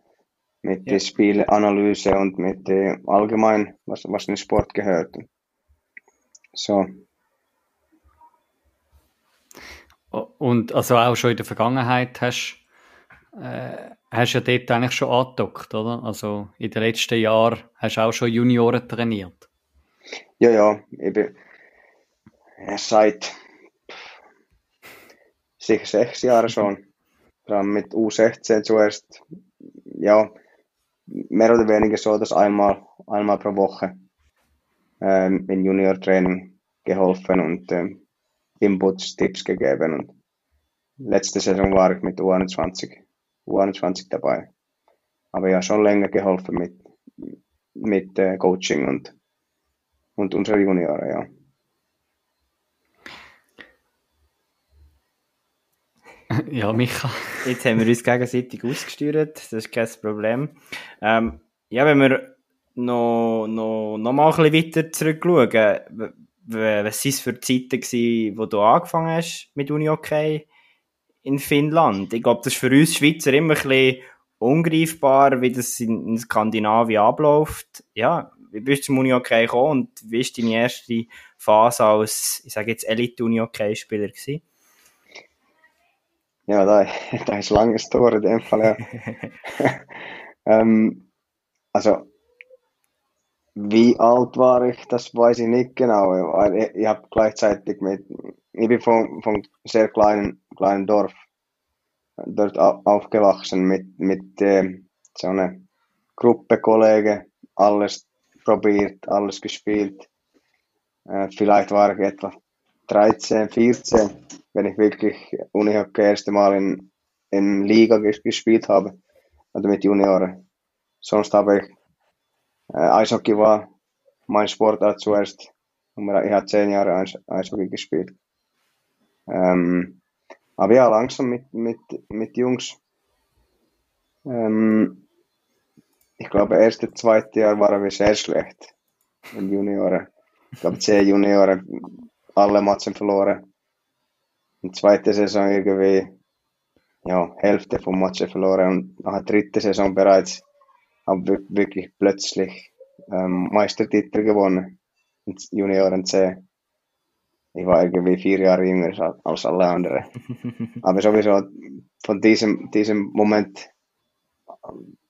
mit ja. der Spielanalyse und mit dem allgemein, was, was in Sport gehört. So. Und also auch schon in der Vergangenheit hast äh, hast ja dort eigentlich schon angedockt, oder? Also in den letzten Jahren hast du auch schon Junioren trainiert. Ja, ja, eben seit sicher sechs Jahren schon. Dann mit U16 zuerst, ja, mehr oder weniger so, dass einmal, einmal pro Woche ähm, in Junior-Training geholfen und ähm, Inputs, Tipps gegeben. Und letzte Saison war ich mit U21 U21 dabei. Aber ja, schon länger geholfen mit, mit äh, Coaching und, und unsere Junioren, ja. Ja, Micha. Jetzt haben wir uns gegenseitig ausgesteuert, das ist kein Problem. Ähm, ja, wenn wir noch, noch, noch mal ein bisschen weiter zurückschauen, was waren es für Zeiten wo du angefangen hast mit Uni Hockey? in Finnland. Ich glaube, das ist für uns Schweizer immer ein bisschen ungreifbar, wie das in, in Skandinavien abläuft. Ja, wie bist du zum Uni-Hockey gekommen und wie war deine erste Phase als, ich sage jetzt, Elite-Uni-Hockey-Spieler gewesen? Ja, da, da ist lange Story in dem Fall, ja. ähm, also, wie alt war ich, das weiß ich nicht genau, ich, ich habe gleichzeitig mit, ich bin von, von sehr kleinen, kleinen Dorf dort aufgewachsen mit, mit äh, so einer Gruppe Kollegen, alles probiert, alles gespielt. Äh, vielleicht war ich etwa 13, 14, wenn ich wirklich Unihockey erste Mal in, in Liga gespielt habe, oder mit Junioren. Sonst habe ich äh, Eishockey war mein Sportart zuerst. Ich habe zehn Jahre Eishockey gespielt. Ähm, aber ja, langsam mit, mit, mit Jungs. Ähm, ich glaube, erste, zweite Jahr waren wir sehr schlecht. In Junioren. Ich glaube, zehn Alle Matchen verloren. In zweite Saison irgendwie, ja, Hälfte vom Matchen verloren und nach der dritten Saison bereits haben wir wirklich plötzlich ähm, Meistertitel gewonnen. Junioren C ich war irgendwie vier Jahre jünger als alle anderen. Aber sowieso von diesem, diesem Moment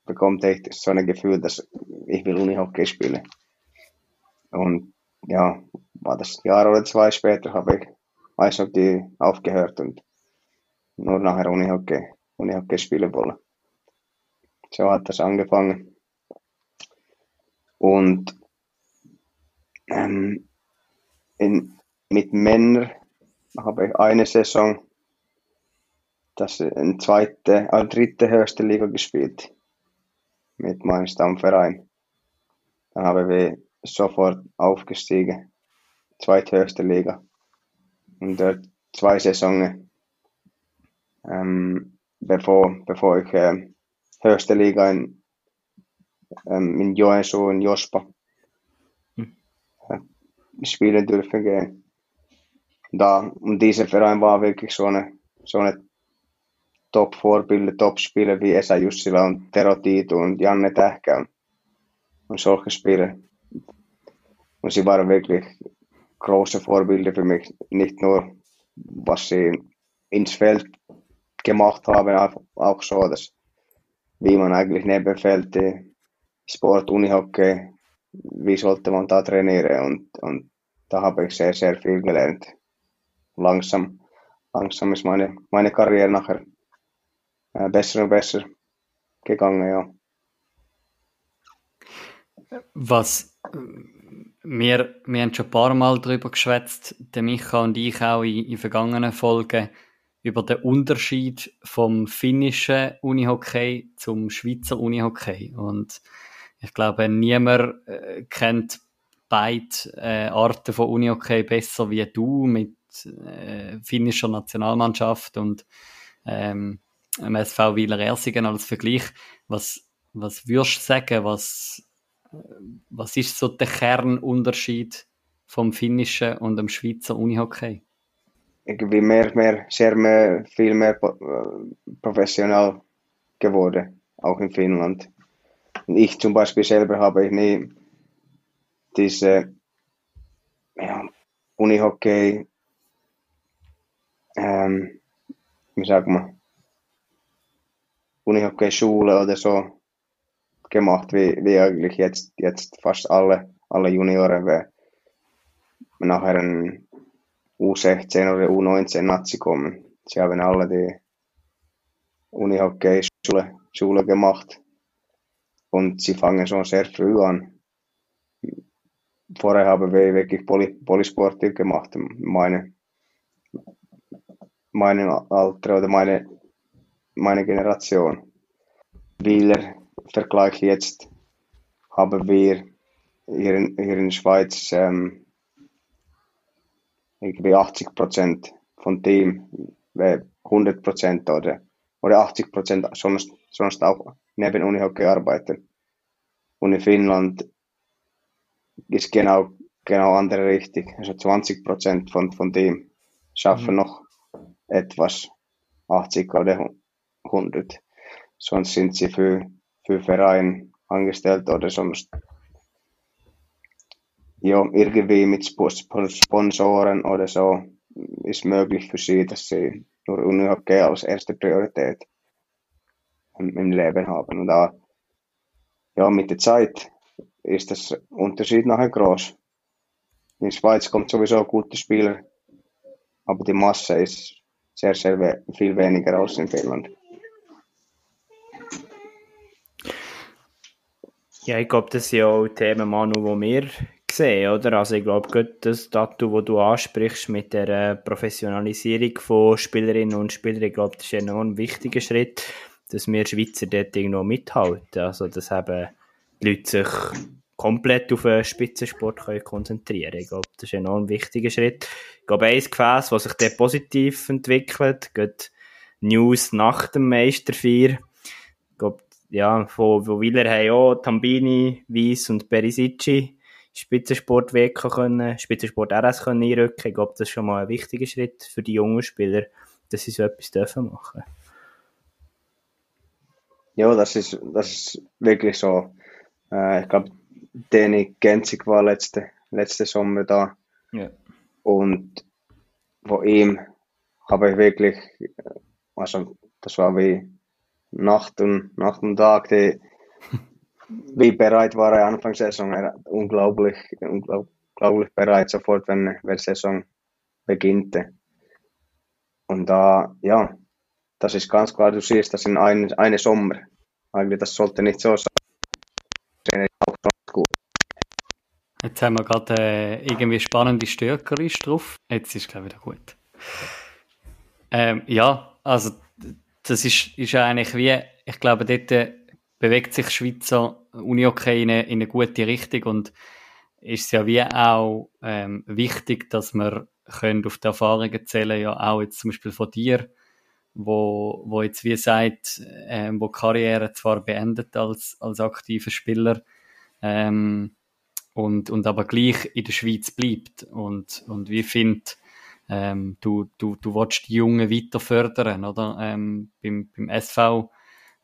bekommt ich so ein Gefühl, dass ich will Unihockey spielen. Und ja, war das Jahr oder zwei später habe ich Eishockey aufgehört und nur nachher Unihockey, Unihockey spielen wollen. So hat das angefangen. Und ähm, in, mit Männern habe ich eine Saison das in zweite, äh, dritte höchste Liga gespielt mit meinem Stammverein. Dann habe ich sofort aufgestiegen, zweithöchste Liga. Und dort zwei Saisonen, ähm, bevor, bevor ich äh, höchste Liga in, ähm, in Joensuu, in Jospa, hm. äh, spielen dürfen gehen. Da, und dieser Verein war wirklich so eine, so eine Top-Vorbilder, Top-Spieler wie Esa Jussila und Tero Tito und Janne Tähkä und, und solche Spieler. Und sie waren wirklich große Vorbilder für mich, nicht nur was sie ins Feld gemacht haben, auch so, dass wie man eigentlich neben Feld Sport, Unihockey, wie sollte man da trainieren und, und da habe ich sehr, sehr viel gelernt. Langsam, langsam ist meine, meine Karriere nachher äh, besser und besser gegangen, ja. Was wir, wir haben schon ein paar Mal darüber geschwätzt, der Micha und ich auch in, in vergangenen Folgen, über den Unterschied vom finnischen Unihockey zum Schweizer Unihockey. Und ich glaube, niemand äh, kennt beide äh, Arten von Unihockey besser wie du mit äh, finnischer Nationalmannschaft und ähm, MSV Wieler Ersingen als Vergleich. Was, was würdest du sagen, was, was ist so der Kernunterschied vom finnischen und dem Schweizer Unihockey? Irgendwie mehr, mehr, sehr mehr, viel mehr äh, professionell geworden, auch in Finnland. Und ich zum Beispiel selber habe ich nie diese ja, Unihockey, ähm, wie sagt man, Unihockey-Schule oder so gemacht, wie, wie eigentlich jetzt, jetzt fast alle, alle Junioren, weil nachher ein U16 oder U19 Nazi kommen. Sie haben alle die Unihockey-Schule Schule gemacht und sie fangen schon sehr früh an. Vorher haben wir wirklich Poly Polysportiv gemacht, meine, meine Alter oder meine meine Generation. Wieler Vergleich jetzt haben wir hier in, hier in der Schweiz ähm, irgendwie 80 Prozent von Team, 100 Prozent oder, oder 80 Prozent sonst, sonst auch neben Unihockey arbeiten. Und in Finnland ist genau, genau andere Richtung. Also 20 Prozent von, von Team schaffen mhm. noch etwas, 80 oder 100. Sonst sind sie für, für Verein angestellt oder sonst ja, irgendwie mit Sponsoren möglich für sie, dass sie nur UNHG als erste Priorität im Leben ja, mit der Zeit ist das Unterschied nachher groß. In der Schweiz kommt sowieso gute Spieler, aber die Masse ist sehr, sehr viel weniger als in. Ja, ich glaube, das sind ja auch Themen, Manu, die wir sehen, oder? Also ich glaube, das Tattoo, das du ansprichst mit der äh, Professionalisierung von Spielerinnen und Spielern, ich glaube, das ist ein wichtiger Schritt, dass wir Schweizer dort irgendwo mithalten. Also, dass eben die Leute sich komplett auf den Spitzensport können konzentrieren können. Ich glaube, das ist ein enorm wichtiger Schritt. Ich glaube, ein Gefäß, das sich dort positiv entwickelt, geht News nach dem Meisterfeier ja, von, von Wieler haben auch Tambini, Weiss und Perisici Spitzensport WK können, Spitzensport RS können einrücken. Ich glaube, das ist schon mal ein wichtiger Schritt für die jungen Spieler, dass sie so etwas dürfen machen. Ja, das ist, das ist wirklich so. Äh, ich glaube, Danny Genzig war letzte, letzte Sommer da. Ja. Und von ihm habe ich wirklich, also das war wie Nacht und, Nacht und Tag, die, wie bereit war er Anfang Saison. Er unglaublich, unglaublich bereit sofort, wenn, wenn die Saison beginnt. und da, ja, das ist ganz klar, du siehst das in einem eine Sommer. Eigentlich, das sollte nicht so sein. Jetzt haben wir gerade äh, irgendwie spannende Störgerüste drauf. Jetzt ist es, glaube ich, wieder gut. Ähm, ja, also das ist, ist eigentlich wie, ich glaube, dort äh, bewegt sich Schweizer Unihockey in eine, in eine gute Richtung und ist es ja wie auch ähm, wichtig, dass wir können auf die Erfahrungen zählen, ja auch jetzt zum Beispiel von dir, wo, wo jetzt wie sagt, ähm, wo Karriere zwar beendet als, als aktiver Spieler, ähm, und, und aber gleich in der Schweiz bleibt und, und wie findet, ähm, du, du, du willst die Jungen weiter fördern, oder? Ähm, beim, beim SV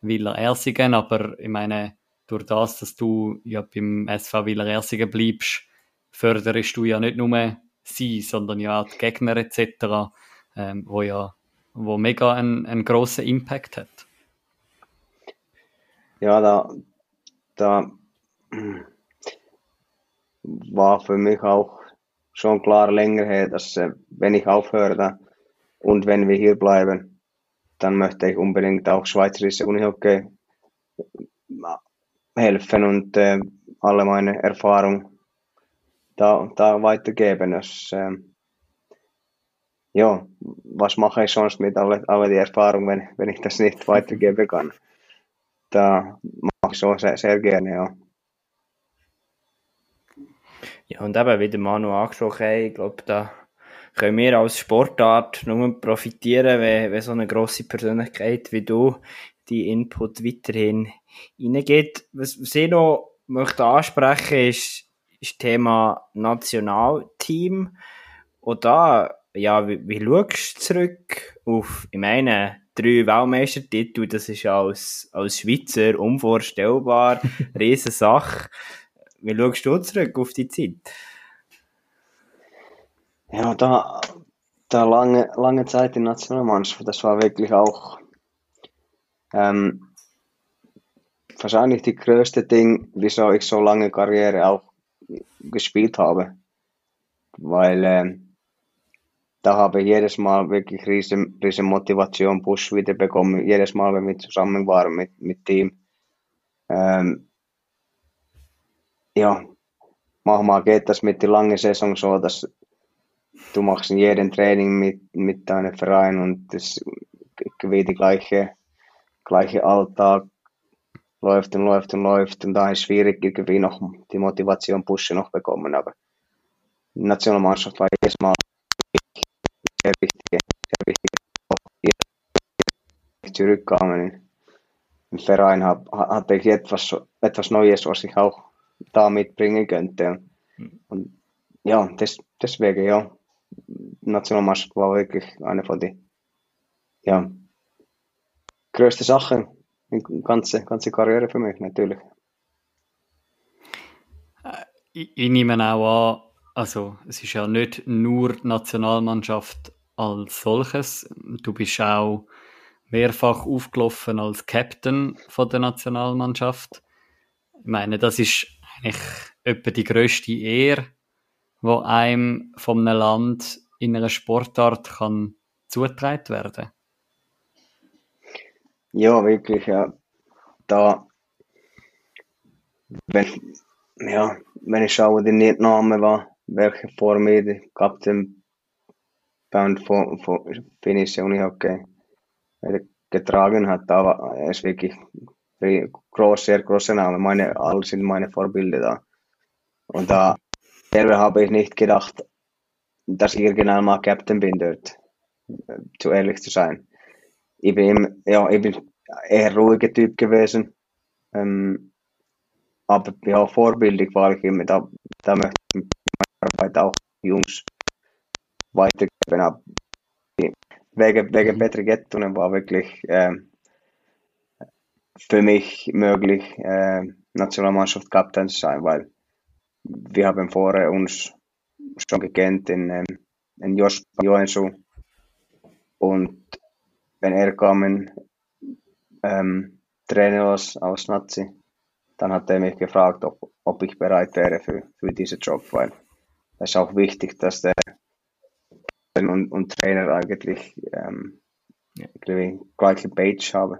Willer Ersingen, aber ich meine, durch das, dass du ja beim SV Willer Ersingen bleibst, förderst du ja nicht nur sie, sondern ja auch die Gegner etc., ähm, wo ja wo mega einen, einen grossen Impact hat. Ja, da, da war für mich auch schon klar länger her, dass äh, wenn ich aufhöre und wenn wir hier bleiben, dann möchte ich unbedingt auch Schweizerische Unihockey helfen und äh, alle meine Erfahrung da, da weitergeben. Das, äh, ja, was mache ich sonst mit all, all die Erfahrung, wenn, wenn ich das nicht weitergeben kann? Da mache ich so sehr, sehr gerne, ja. Ja, und eben, wie der Manu angesprochen hat, ich glaube, da können wir als Sportart nur profitieren, wenn, wenn so eine grosse Persönlichkeit wie du die Input weiterhin reingeht. Was, was ich noch möchte ansprechen ist, ist das Thema Nationalteam. Und da, ja, wie, wie schaust du zurück auf, ich meine, drei Weltmeistertitel, das ist als, als Schweizer unvorstellbar, riesen Sache. Wie schaust du zurück auf die Zeit? Ja, da, da lange, lange Zeit in Nationalmannschaft, das war wirklich auch ähm, wahrscheinlich die größte Ding, wieso ich so lange Karriere auch gespielt habe. Weil ähm, da habe ich jedes Mal wirklich riesen, riesen Motivation, Push wieder bekommen. Jedes Mal, wenn wir zusammen waren mit, mit Team. Ähm, ja, manchmal geht das mit der langen Saison so, dass du machst in jedem Training mit, mit deinem Verein und das wie die gleiche, gleiche Alltag läuft und läuft und läuft und da ist schwierig irgendwie noch die Motivation pushen noch bekommen, aber die Nationalmannschaft war jedes Mal sehr wichtig, da mitbringen könnte. Hm. Und ja, das, deswegen, ja, Nationalmannschaft war wirklich eine von den ja, größten Sachen in ganze, ganze Karriere für mich natürlich. Äh, ich, ich nehme auch an, also es ist ja nicht nur die Nationalmannschaft als solches. Du bist auch mehrfach aufgelaufen als Captain von der Nationalmannschaft. Ich meine, das ist eigentlich etwa die grösste Ehre, wo einem von einem Land in einer Sportart kann zugetragen werden. Ja, wirklich, ja. Da, wenn, ja, wenn ich schaue, die Name war, welche mir der Captain Band von, von finnische Unihockey getragen hat, da war es wirklich groß, sehr große Name. Meine, alle sind meine Vorbilder da. Und da selber habe ich nicht gedacht, dass ich irgendwann mal Captain bin dort. Zu ehrlich zu sein. Ich bin, ja, ich bin eher ruhiger Typ gewesen. Ähm, aber ja, vorbildlich war ich immer. Da, da möchte ich meine Arbeit auch Jungs weitergeben. Wegen, wegen mhm. Petri Gettunen war wirklich ähm, für mich möglich, äh, Nationalmannschaft Kapitän zu sein, weil wir haben vorher uns schon gekannt in, ähm, in Jos Joensuu. Und wenn er kam ähm, Trainer aus, aus Nazi, dann hat er mich gefragt, ob, ob ich bereit wäre für, für diesen Job, weil es ist auch wichtig, dass der und, und Trainer eigentlich ähm, irgendwie gleiche Page haben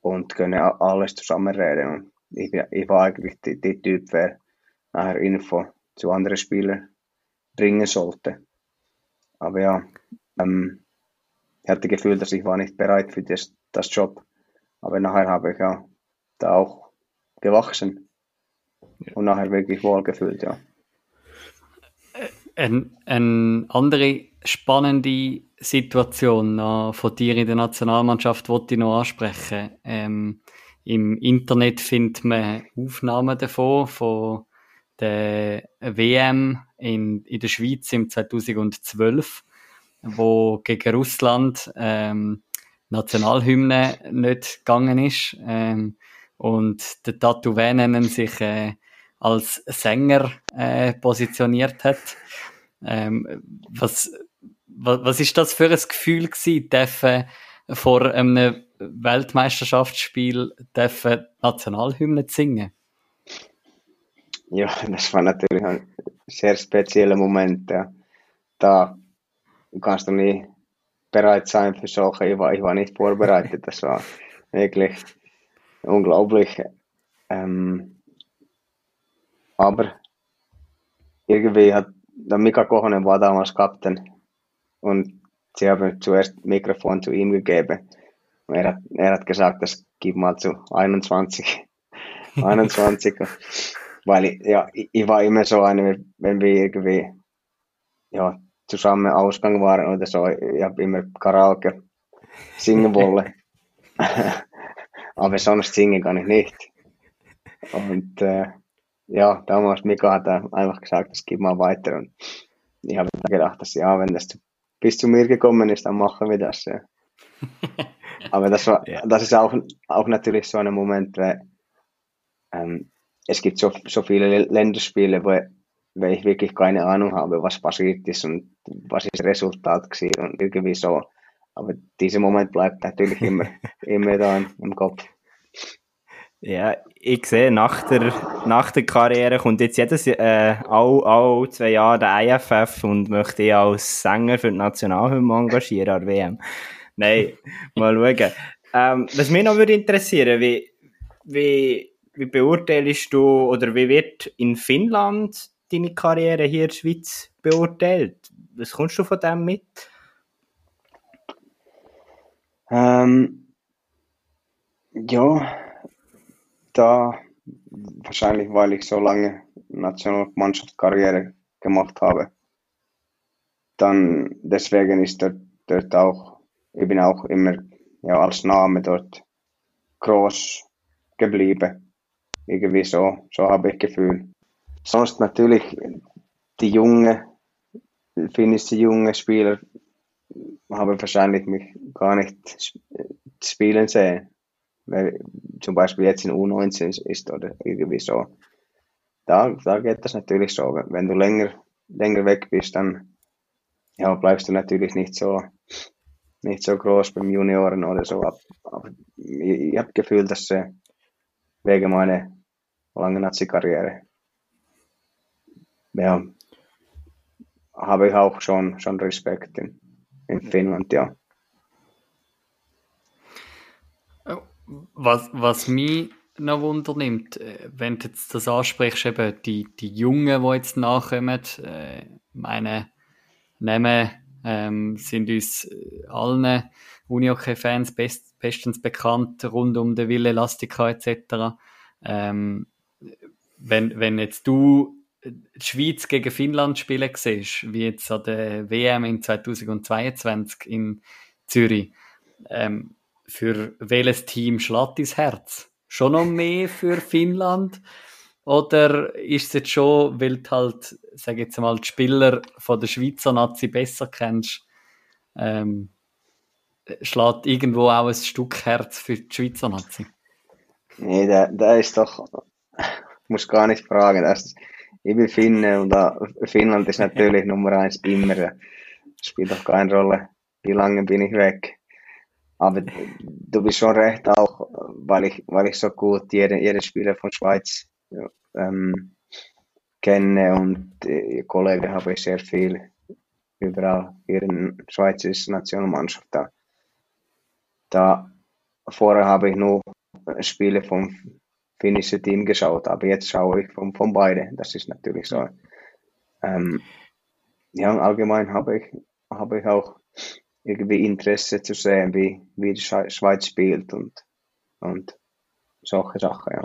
und können alles zusammenreden. Und ich, ich war eigentlich der, der Typ, der nachher Info zu anderen Spielern bringen sollte. Aber ja, ähm, ich hatte das Gefühl, dass ich war nicht bereit für das, das Job. Aber nachher habe ich ja da auch gewachsen und nachher wirklich wohlgefühlt, ja. Eine, eine andere spannende Situation noch von dir in der Nationalmannschaft wollte ich noch ansprechen. Ähm, Im Internet findet man Aufnahmen davon, von der WM in, in der Schweiz im 2012, wo gegen Russland ähm, Nationalhymne nicht gegangen ist. Ähm, und der Tattoo Venen sich äh, als Sänger äh, positioniert hat. Ähm, was, was, was ist das für ein Gefühl gewesen, vor einem Weltmeisterschaftsspiel dürfen Nationalhymne singen? Ja, das war natürlich ein sehr spezieller Moment. Ja. Da kannst du nie bereit sein für solche. Ich war, ich war nicht vorbereitet. Das war wirklich unglaublich. Ähm, aber irgendwie hat der Mika Kohonen war damals Kapitän und sie haben zuerst Mikrofon zu ihm gegeben. Und er hat, er hat gesagt, das gib mal zu 21. 21. Weil ja, ich war immer so eine, wenn wir irgendwie ja, zusammen Ausgang waren oder so, ich habe immer Karaoke singen wollen. Aber sonst singen kann ich nicht. Und äh, ja, damals Mika hat einfach gesagt, das geht mal weiter. Und ich habe gedacht, dass ja, wenn das bis zu mir gekommen ist, dann machen wir das. Ja. Aber das war, ja. das ist auch, auch natürlich so ein Moment, weil ähm, es gibt so, so viele Länderspiele, wo, wo ich wirklich keine Ahnung habe, was passiert ist und was ist das Resultat gewesen und irgendwie so. Aber dieser Moment bleibt natürlich immer, immer da im Kopf. Ja, ich sehe, nach der, nach der Karriere kommt jetzt jedes, äh, all, all zwei Jahre der IFF und möchte ich als Sänger für die Nationalhymne engagieren an WM. Nein, mal schauen. Ähm, was mich noch würde interessieren, wie, wie, wie beurteilst du oder wie wird in Finnland deine Karriere hier in der Schweiz beurteilt? Was kommst du von dem mit? Ähm, ja, da wahrscheinlich, weil ich so lange Nationalmannschaftskarriere gemacht habe. Dann deswegen ist dort, dort auch, ich bin auch immer ja, als Name dort groß geblieben. Irgendwie so, so habe ich Gefühl. Sonst natürlich die junge, finnische junge Spieler haben wahrscheinlich mich gar nicht spielen sehen weil zum Beispiel jetzt in U19 ist oder irgendwie so. Da, da geht das natürlich so. Wenn du länger, länger weg bist, dann ja, bleibst du natürlich nicht so, nicht so groß beim Junioren oder so. Aber ich, ich habe Gefühl, dass äh, wegen meiner langen Nazi-Karriere ja, habe ich auch schon, schon Respekt in, in Finnland, ja. Was, was mich noch wundernimmt, äh, wenn du jetzt das ansprichst, eben die, die Jungen, die jetzt nachkommen, äh, meine Namen ähm, sind uns äh, allen Unihockey-Fans best, bestens bekannt, rund um den Wille Elastica etc. Ähm, wenn, wenn jetzt du die Schweiz gegen Finnland spielen siehst, wie jetzt an der WM in 2022 in Zürich, ähm, für welches Team schlägt dein Herz? Schon noch mehr für Finnland? Oder ist es jetzt schon, weil du halt, sag jetzt mal, die Spieler von der Schweizer Nazi besser kennst, ähm, schlägt irgendwo auch ein Stück Herz für die Schweizer Nazi? Nee, da, da ist doch, ich muss gar nicht fragen. Das, ich bin Finne und da, Finnland ist natürlich Nummer eins immer. Das spielt doch keine Rolle, wie lange bin ich weg. Aber du bist schon recht auch, weil ich, weil ich so gut jeden, jeden Spieler von Schweiz ähm, kenne und die Kollegen habe ich sehr viel überall hier in der schweizerischen Nationalmannschaft. Da, da vorher habe ich nur Spiele vom finnischen Team geschaut, aber jetzt schaue ich von, von beide. Das ist natürlich so. Ähm, ja, allgemein habe ich, habe ich auch irgendwie Interesse zu sehen, wie, wie die Schweiz spielt und, und solche Sachen, ja.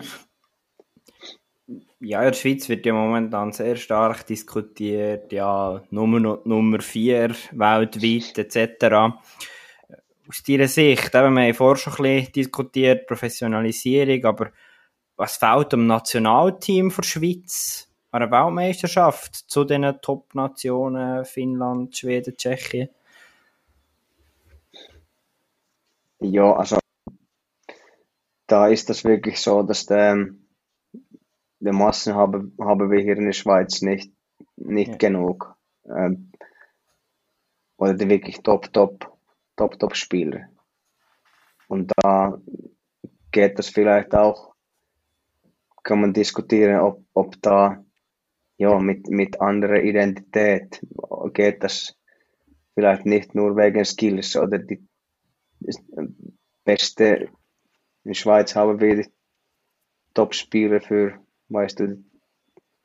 Ja, in der Schweiz wird ja momentan sehr stark diskutiert, ja, Nummer, Nummer 4 weltweit etc. Aus deiner Sicht, eben, wir haben vorher schon ein bisschen diskutiert, Professionalisierung, aber was fehlt dem Nationalteam der Schweiz an der Weltmeisterschaft zu den Top-Nationen Finnland, Schweden, Tschechien? Ja, also da ist das wirklich so, dass der, der Massen haben, haben wir hier in der Schweiz nicht, nicht ja. genug. Ähm, oder die wirklich top, top, top, top Spieler. Und da geht das vielleicht auch, kann man diskutieren, ob, ob da ja, mit, mit anderer Identität geht das vielleicht nicht nur wegen Skills oder die beste in der Schweiz haben wir Top-Spieler für, weißt du,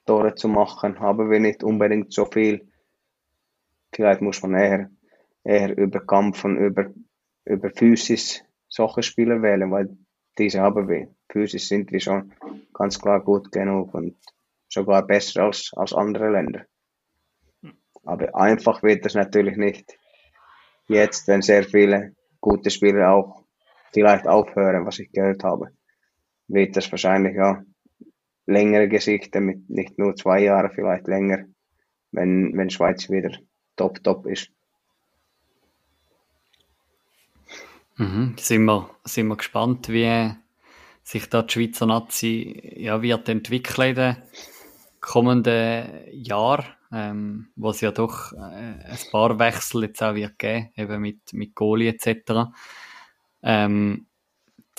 Tore zu machen, haben wir nicht unbedingt so viel. Vielleicht muss man eher, eher über Kampf und über, über Physis solche Spieler wählen, weil diese haben wir. Physisch sind wir schon ganz klar gut genug und sogar besser als, als andere Länder. Aber einfach wird das natürlich nicht. Jetzt, wenn sehr viele gute Spieler auch vielleicht aufhören, was ich gehört habe, wird das wahrscheinlich ja längere Geschichte mit nicht nur zwei Jahren, vielleicht länger, wenn, wenn Schweiz wieder top, top ist. Mhm. Sind, wir, sind wir gespannt, wie sich da die Schweizer Nazi ja, wird entwickeln in kommenden Jahren, ähm, wo es ja doch äh, ein paar Wechsel jetzt auch wird geben, eben mit, mit Goalie etc. Ähm,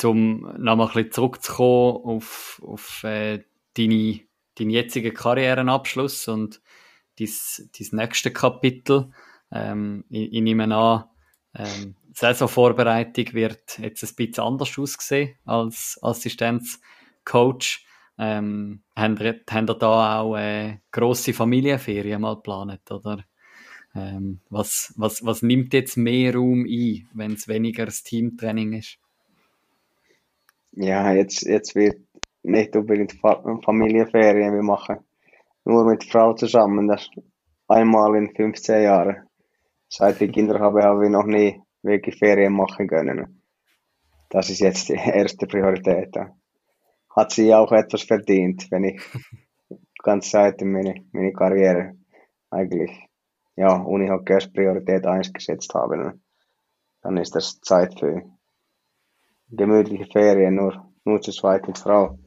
um nochmal ein bisschen zurückzukommen auf, auf äh, deine, deinen jetzigen Karrierenabschluss und dein, dein nächste Kapitel. Ähm, ich, ich nehme an, ähm, Saisonvorbereitung wird jetzt ein bisschen anders aussehen als Assistenzcoach. Ähm, habt, ihr, habt ihr da auch äh, grosse Familienferien mal geplant, oder? Ähm, was, was, was nimmt jetzt mehr Raum ein, wenn es weniger das Teamtraining ist? Ja, jetzt, jetzt wird nicht unbedingt Familienferien. Wir machen nur mit Frau zusammen. Das einmal in 15 Jahren. Seit ich Kinder habe, habe ich noch nie wirklich Ferien machen können. Das ist jetzt die erste Priorität. Hat sie auch etwas verdient, wenn ich ganz Zeit in meine, meine Karriere eigentlich ja, Unihockey als Priorität 1 gesetzt habe. Ne? Dann ist das Zeit für gemütliche Ferien, nur, nur zu zweit mit Frau.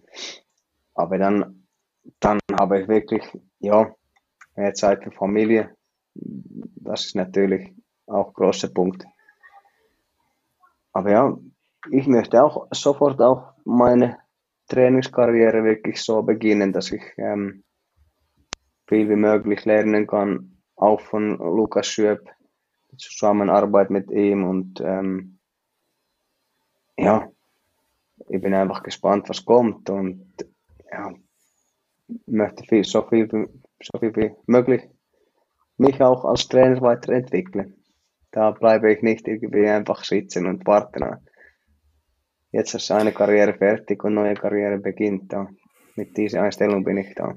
Aber dann, dann habe ich wirklich, ja, mehr Zeit für Familie. Das ist natürlich auch ein großer Punkt. Aber ja, ich möchte auch sofort auch meine Trainingskarriere wirklich so beginnen, dass ich ähm, viel wie möglich lernen kann, auch von Lukas Schöp, Zusammenarbeit mit ihm und ähm, ja, ich bin einfach gespannt, was kommt und ja, möchte viel, so, viel, so viel wie möglich mich auch als Trainer weiterentwickeln. Da bleibe ich nicht irgendwie einfach sitzen und warten. Jetzt ist eine Karriere fertig und neue Karriere beginnt. Da. Mit dieser Einstellung bin ich da.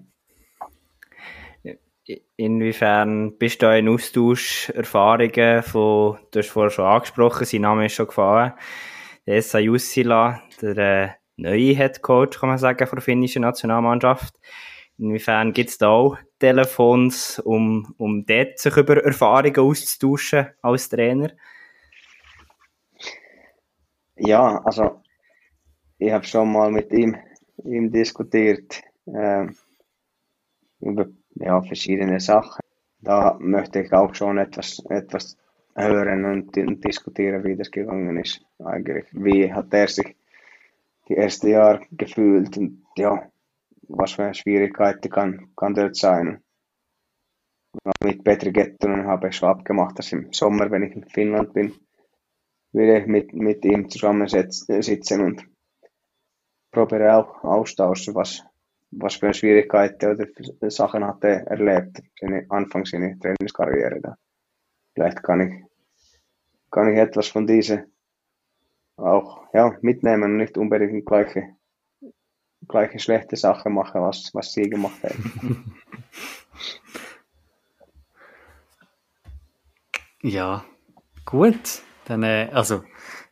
Inwiefern bist du in Austausch Erfahrungen von, du hast vorher schon angesprochen, sein Name ist schon gefallen, der Essa Jussila, der äh, neue Head Coach, kann man sagen, von der finnischen Nationalmannschaft. Inwiefern gibt es da auch Telefons, um, um dort sich über Erfahrungen auszutauschen als Trainer? Ja, also ich habe schon mal mit ihm, ihm diskutiert äh, über ja, verschiedene Sachen. Da möchte ich auch schon etwas, etwas hören und, und diskutieren, wie das gegangen ist. Eigentlich. Wie hat er sich die ersten Jahre gefühlt und ja, was für Schwierigkeiten kann, kann dort sein. mit Petri Gettunen habe ich schon abgemacht, dass im Sommer, wenn ich in Finnland bin, würde mit, mit ihm zusammensitzen und probiere auch austauschen, was, was für Schwierigkeiten oder Sachen hat er erlebt, seine, Anfang seiner Trainingskarriere. Da. Vielleicht kann ich, kann ich etwas von dieser auch ja, mitnehmen und nicht unbedingt gleiche, gleiche schlechte Sachen machen, was, was sie gemacht haben. ja, gut. Dann, äh, also,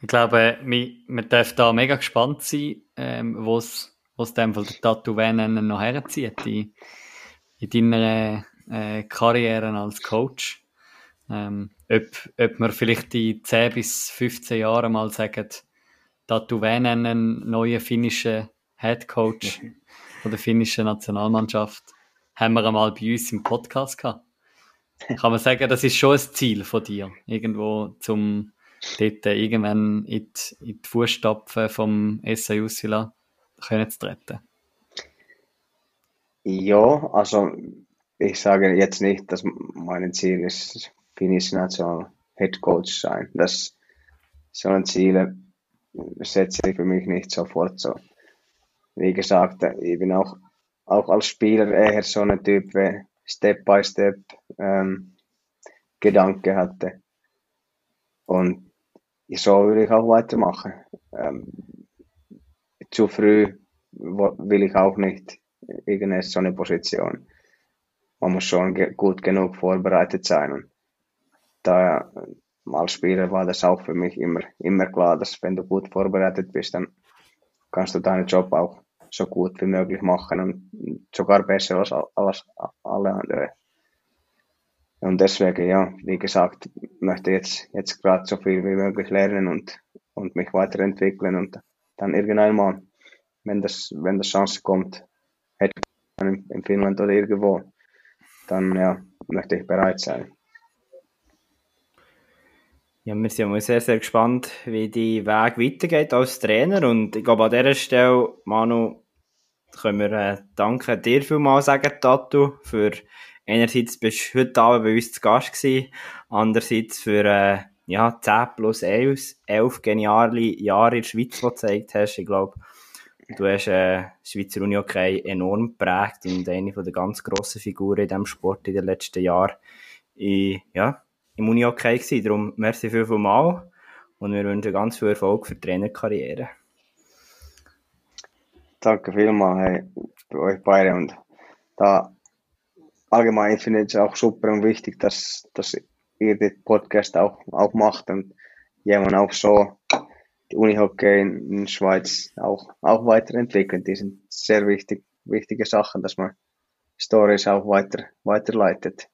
ich glaube, wir dürfen da mega gespannt sein, ähm, wo es dem von der Tattoo noch herzieht in, in deiner äh, Karriere als Coach. Ähm, ob, ob wir vielleicht in 10 bis 15 Jahren mal sagen, Tattoo nennen, neue finnische Head Coach von der finnischen Nationalmannschaft, haben wir einmal bei uns im Podcast gehabt. Kann man sagen, das ist schon ein Ziel von dir, irgendwo zum dort irgendwann in die, in die Fußstapfen vom SA Jussila können zu treten? Ja, also ich sage jetzt nicht, dass mein Ziel ist, finnische National Head Coach sein. Das so ein Ziel setze ich für mich nicht sofort so. Wie gesagt, ich bin auch, auch als Spieler eher so ein Typ, der Step by Step ähm, Gedanke hatte. Und so will ich auch weitermachen. Ähm, zu früh will ich auch nicht irgendeine so eine Position. Man muss schon ge gut genug vorbereitet sein. Und da als Spieler war das auch für mich immer, immer klar, dass wenn du gut vorbereitet bist, dann kannst du deinen Job auch so gut wie möglich machen und sogar besser als, als alle anderen. Und deswegen, ja, wie gesagt, möchte jetzt, jetzt gerade so viel wie möglich lernen und, und mich weiterentwickeln und dann irgendwann mal, wenn das, wenn das Chance kommt, hätte in, in Finnland oder irgendwo, dann ja, möchte ich bereit sein. Ja, wir sind sehr, sehr gespannt, wie die Weg weitergeht als Trainer. Und ich glaube, an dieser Stelle, Manu, können wir äh, danke dir vielmals sagen, Tatu, für einerseits bist du heute Abend bei uns zu Gast gewesen, andererseits für äh, ja, 10 plus 11, 11 geniale Jahre in der Schweiz, die du gezeigt hast. Ich glaube, du hast äh, Schweizer Uni-Hockey enorm geprägt und eine der ganz grossen Figuren in diesem Sport in den letzten Jahren in, ja, im Uni-Hockey gewesen. Darum merci viel, viel mal und wir wünschen ganz viel Erfolg für die Trainerkarriere. Danke vielmals hey, bei euch beide und da allgemein finde ich es auch super und wichtig, dass, dass ihr den Podcast auch, auch macht und jemand auch so die Unihockey in, in der Schweiz auch, auch weiterentwickelt. Die sind sehr wichtig, wichtige Sachen, dass man Stories auch weiter, weiterleitet.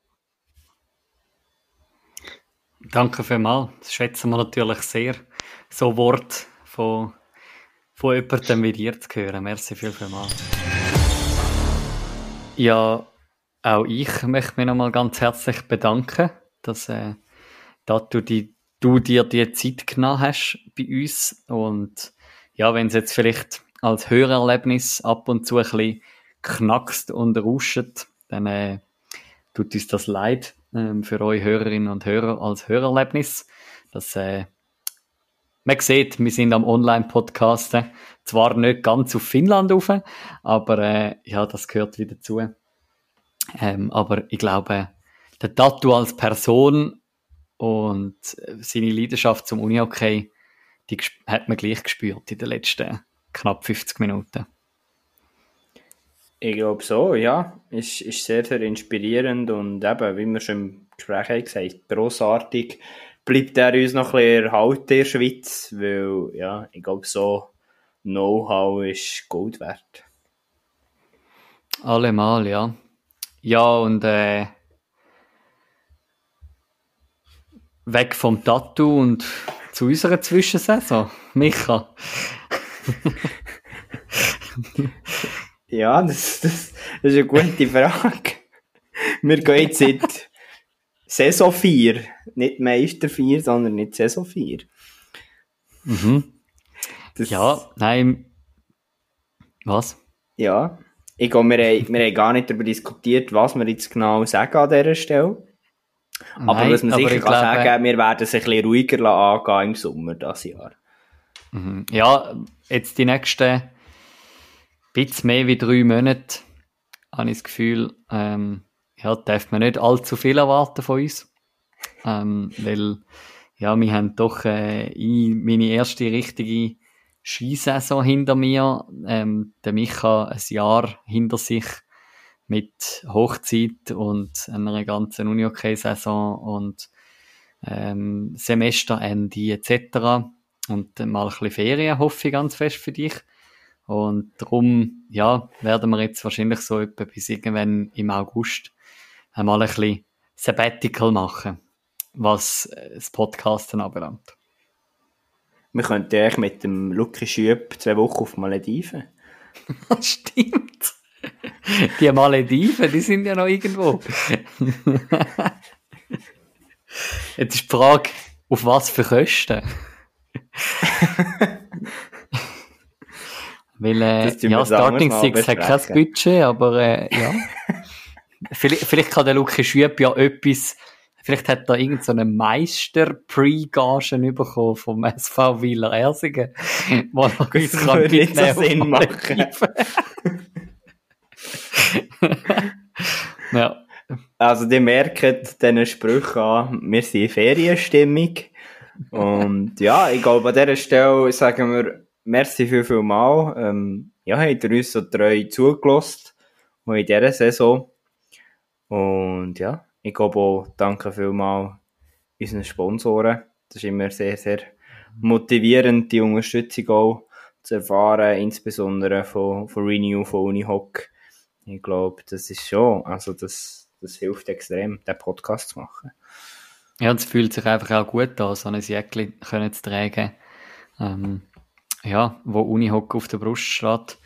Danke vielmals. Das schätzen wir natürlich sehr. So Wort von, von jemandem wie dir zu hören. Merci viel, vielmals. Ja, auch ich möchte mich nochmal ganz herzlich bedanken, dass, äh, dass du, die, du dir die Zeit genommen hast bei uns. Und ja, wenn es jetzt vielleicht als Hörerlebnis ab und zu ein bisschen knackst und rauscht, dann äh, tut uns das leid ähm, für euch Hörerinnen und Hörer als Hörerlebnis. Das, äh, man sieht, wir sind am Online-Podcasten. Zwar nicht ganz auf Finnland rauf, aber äh, ja, das gehört wieder zu. Ähm, aber ich glaube, der Tattoo als Person und seine Leidenschaft zum Unihockey, die hat man gleich gespürt in den letzten knapp 50 Minuten. Ich glaube so, ja. Ist, ist sehr, sehr inspirierend und eben, wie wir schon im Gespräch haben gesagt, grossartig bleibt er uns noch ein bisschen erhalten in der Schweiz, weil, ja, ich glaube so Know-how ist Gold wert. Allemal, ja. Ja, und äh, weg vom Tattoo und zu unserer Zwischensaison. Micha. ja, das, das, das ist eine gute Frage. Wir gehen jetzt seit Saison 4, nicht Meister 4, sondern nicht Saison 4. Mhm. Das, ja, nein. Was? Ja, Ich glaube, wir, haben, wir haben gar nicht darüber diskutiert, was wir jetzt genau sagen an dieser Stelle. Aber Nein, was man aber sicher ich kann glaube- sagen, wir werden es ein bisschen ruhiger angehen im Sommer dieses Jahr. Mhm. Ja, jetzt die nächsten bisschen mehr wie drei Monate habe ich das Gefühl, ähm, ja, darf man nicht allzu viel erwarten von uns. Ähm, weil, ja, wir haben doch äh, meine erste richtige Skisaison hinter mir. Ähm, der Micha ein Jahr hinter sich mit Hochzeit und einer ganzen Uni-Hockey-Saison und ähm, Semesterende etc. Und mal ein bisschen Ferien hoffe ich ganz fest für dich. Und darum, ja, werden wir jetzt wahrscheinlich so etwa bis irgendwann im August einmal ein bisschen Sabbatical machen, was äh, das Podcasten anbelangt. Wir könnten eigentlich mit dem Lucky Schüb zwei Wochen auf Malediven. Stimmt. Die Malediven, die sind ja noch irgendwo. Jetzt ist die Frage, auf was für Kosten? Weil, äh, Das ja, das Starting Six hat kein. Budget, aber äh, ja. vielleicht, vielleicht kann der Luki Schüb ja etwas, vielleicht hat er irgendeine so eine Meister-Pre-Gagen bekommen vom SV Wieler Ersingen, wo er uns Das kann nicht so Sinn Malediven. ja. Also, die merken diesen Sprüchen an, wir sind in Ferienstimmung. Und ja, ich glaube, an dieser Stelle sagen wir, merci viel, viel mal. Ähm, ja, habt ihr uns so treu zugelassen, in dieser Saison. Und ja, ich glaube auch, danke viel mal unseren Sponsoren. Das ist immer sehr, sehr motivierend, die Unterstützung auch zu erfahren, insbesondere von, von Renew, von Unihoc. Ich glaube, das ist schon, also das, das hilft extrem, den Podcast zu machen. Ja, es fühlt sich einfach auch gut an, so ein Jäckli können zu tragen. Ähm, ja, wo Unihock auf der Brust steht.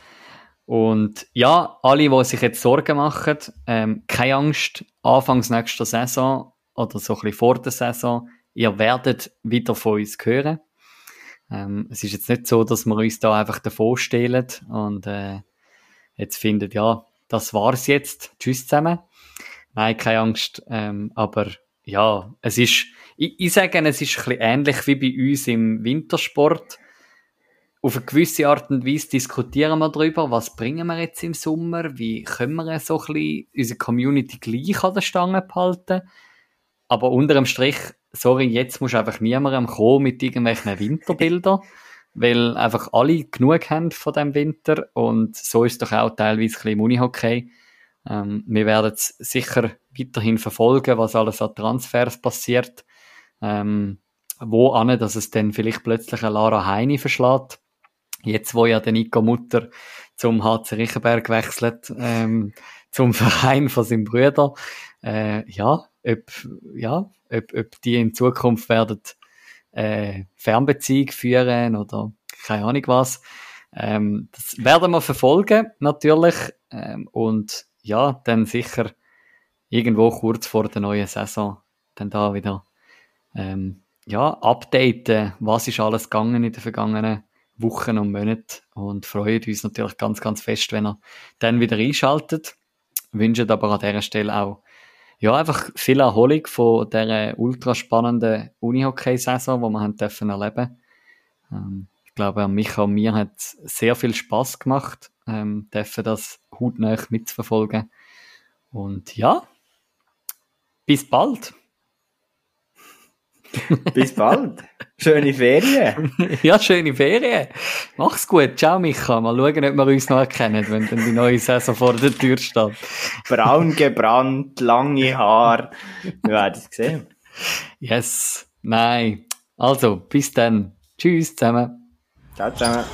Und ja, alle, die sich jetzt Sorgen machen, ähm, keine Angst, anfangs nächster Saison oder so ein bisschen vor der Saison, ihr werdet wieder von uns hören. Ähm, es ist jetzt nicht so, dass wir uns da einfach davor stehlen und äh, jetzt findet, ja, das war's jetzt, tschüss zusammen. Nein, keine Angst, ähm, aber ja, es ist, ich, ich sage, es ist ein bisschen ähnlich wie bei uns im Wintersport. Auf eine gewisse Art und Weise diskutieren wir darüber, was bringen wir jetzt im Sommer, wie können wir so ein bisschen unsere Community gleich an der Stange behalten. Aber unter dem Strich, sorry, jetzt muss einfach niemandem kommen mit irgendwelchen Winterbildern, weil einfach alle genug haben von dem Winter und so ist doch auch teilweise ein bisschen im Unihockey. Ähm, wir werden es sicher weiterhin verfolgen, was alles an Transfers passiert. Ähm, wo an, dass es dann vielleicht plötzlich eine Lara Heini verschlägt. Jetzt, wo ja der Nico Mutter zum HC Riechenberg wechselt, ähm, zum Verein von seinem Bruder. Äh, ja, ob, ja, ob, ob die in Zukunft werden äh, Fernbeziehung führen oder keine Ahnung was. Ähm, das werden wir verfolgen, natürlich. Ähm, und ja, dann sicher irgendwo kurz vor der neuen Saison dann da wieder ähm, ja, updaten, was ist alles gegangen in den vergangenen Wochen und Monaten und freuen uns natürlich ganz, ganz fest, wenn ihr dann wieder einschaltet. Wünschen aber an dieser Stelle auch ja, einfach viel Erholung von dieser ultra spannenden Unihockey-Saison, die wir haben dürfen erleben. Ähm, ich glaube, an Micha und mir hat es sehr viel Spaß gemacht, ähm, dürfen das hautnah mitzuverfolgen. Und ja, bis bald. Bis bald. Schöne Ferien. ja, schöne Ferien. Mach's gut. Ciao, Micha. Mal schauen, ob wir uns noch erkennen, wenn dann die neue Saison vor der Tür steht. Braun gebrannt, lange Haare. Wir werden es sehen. Yes. Nein. Also, bis dann. Tschüss zusammen. Ciao zusammen.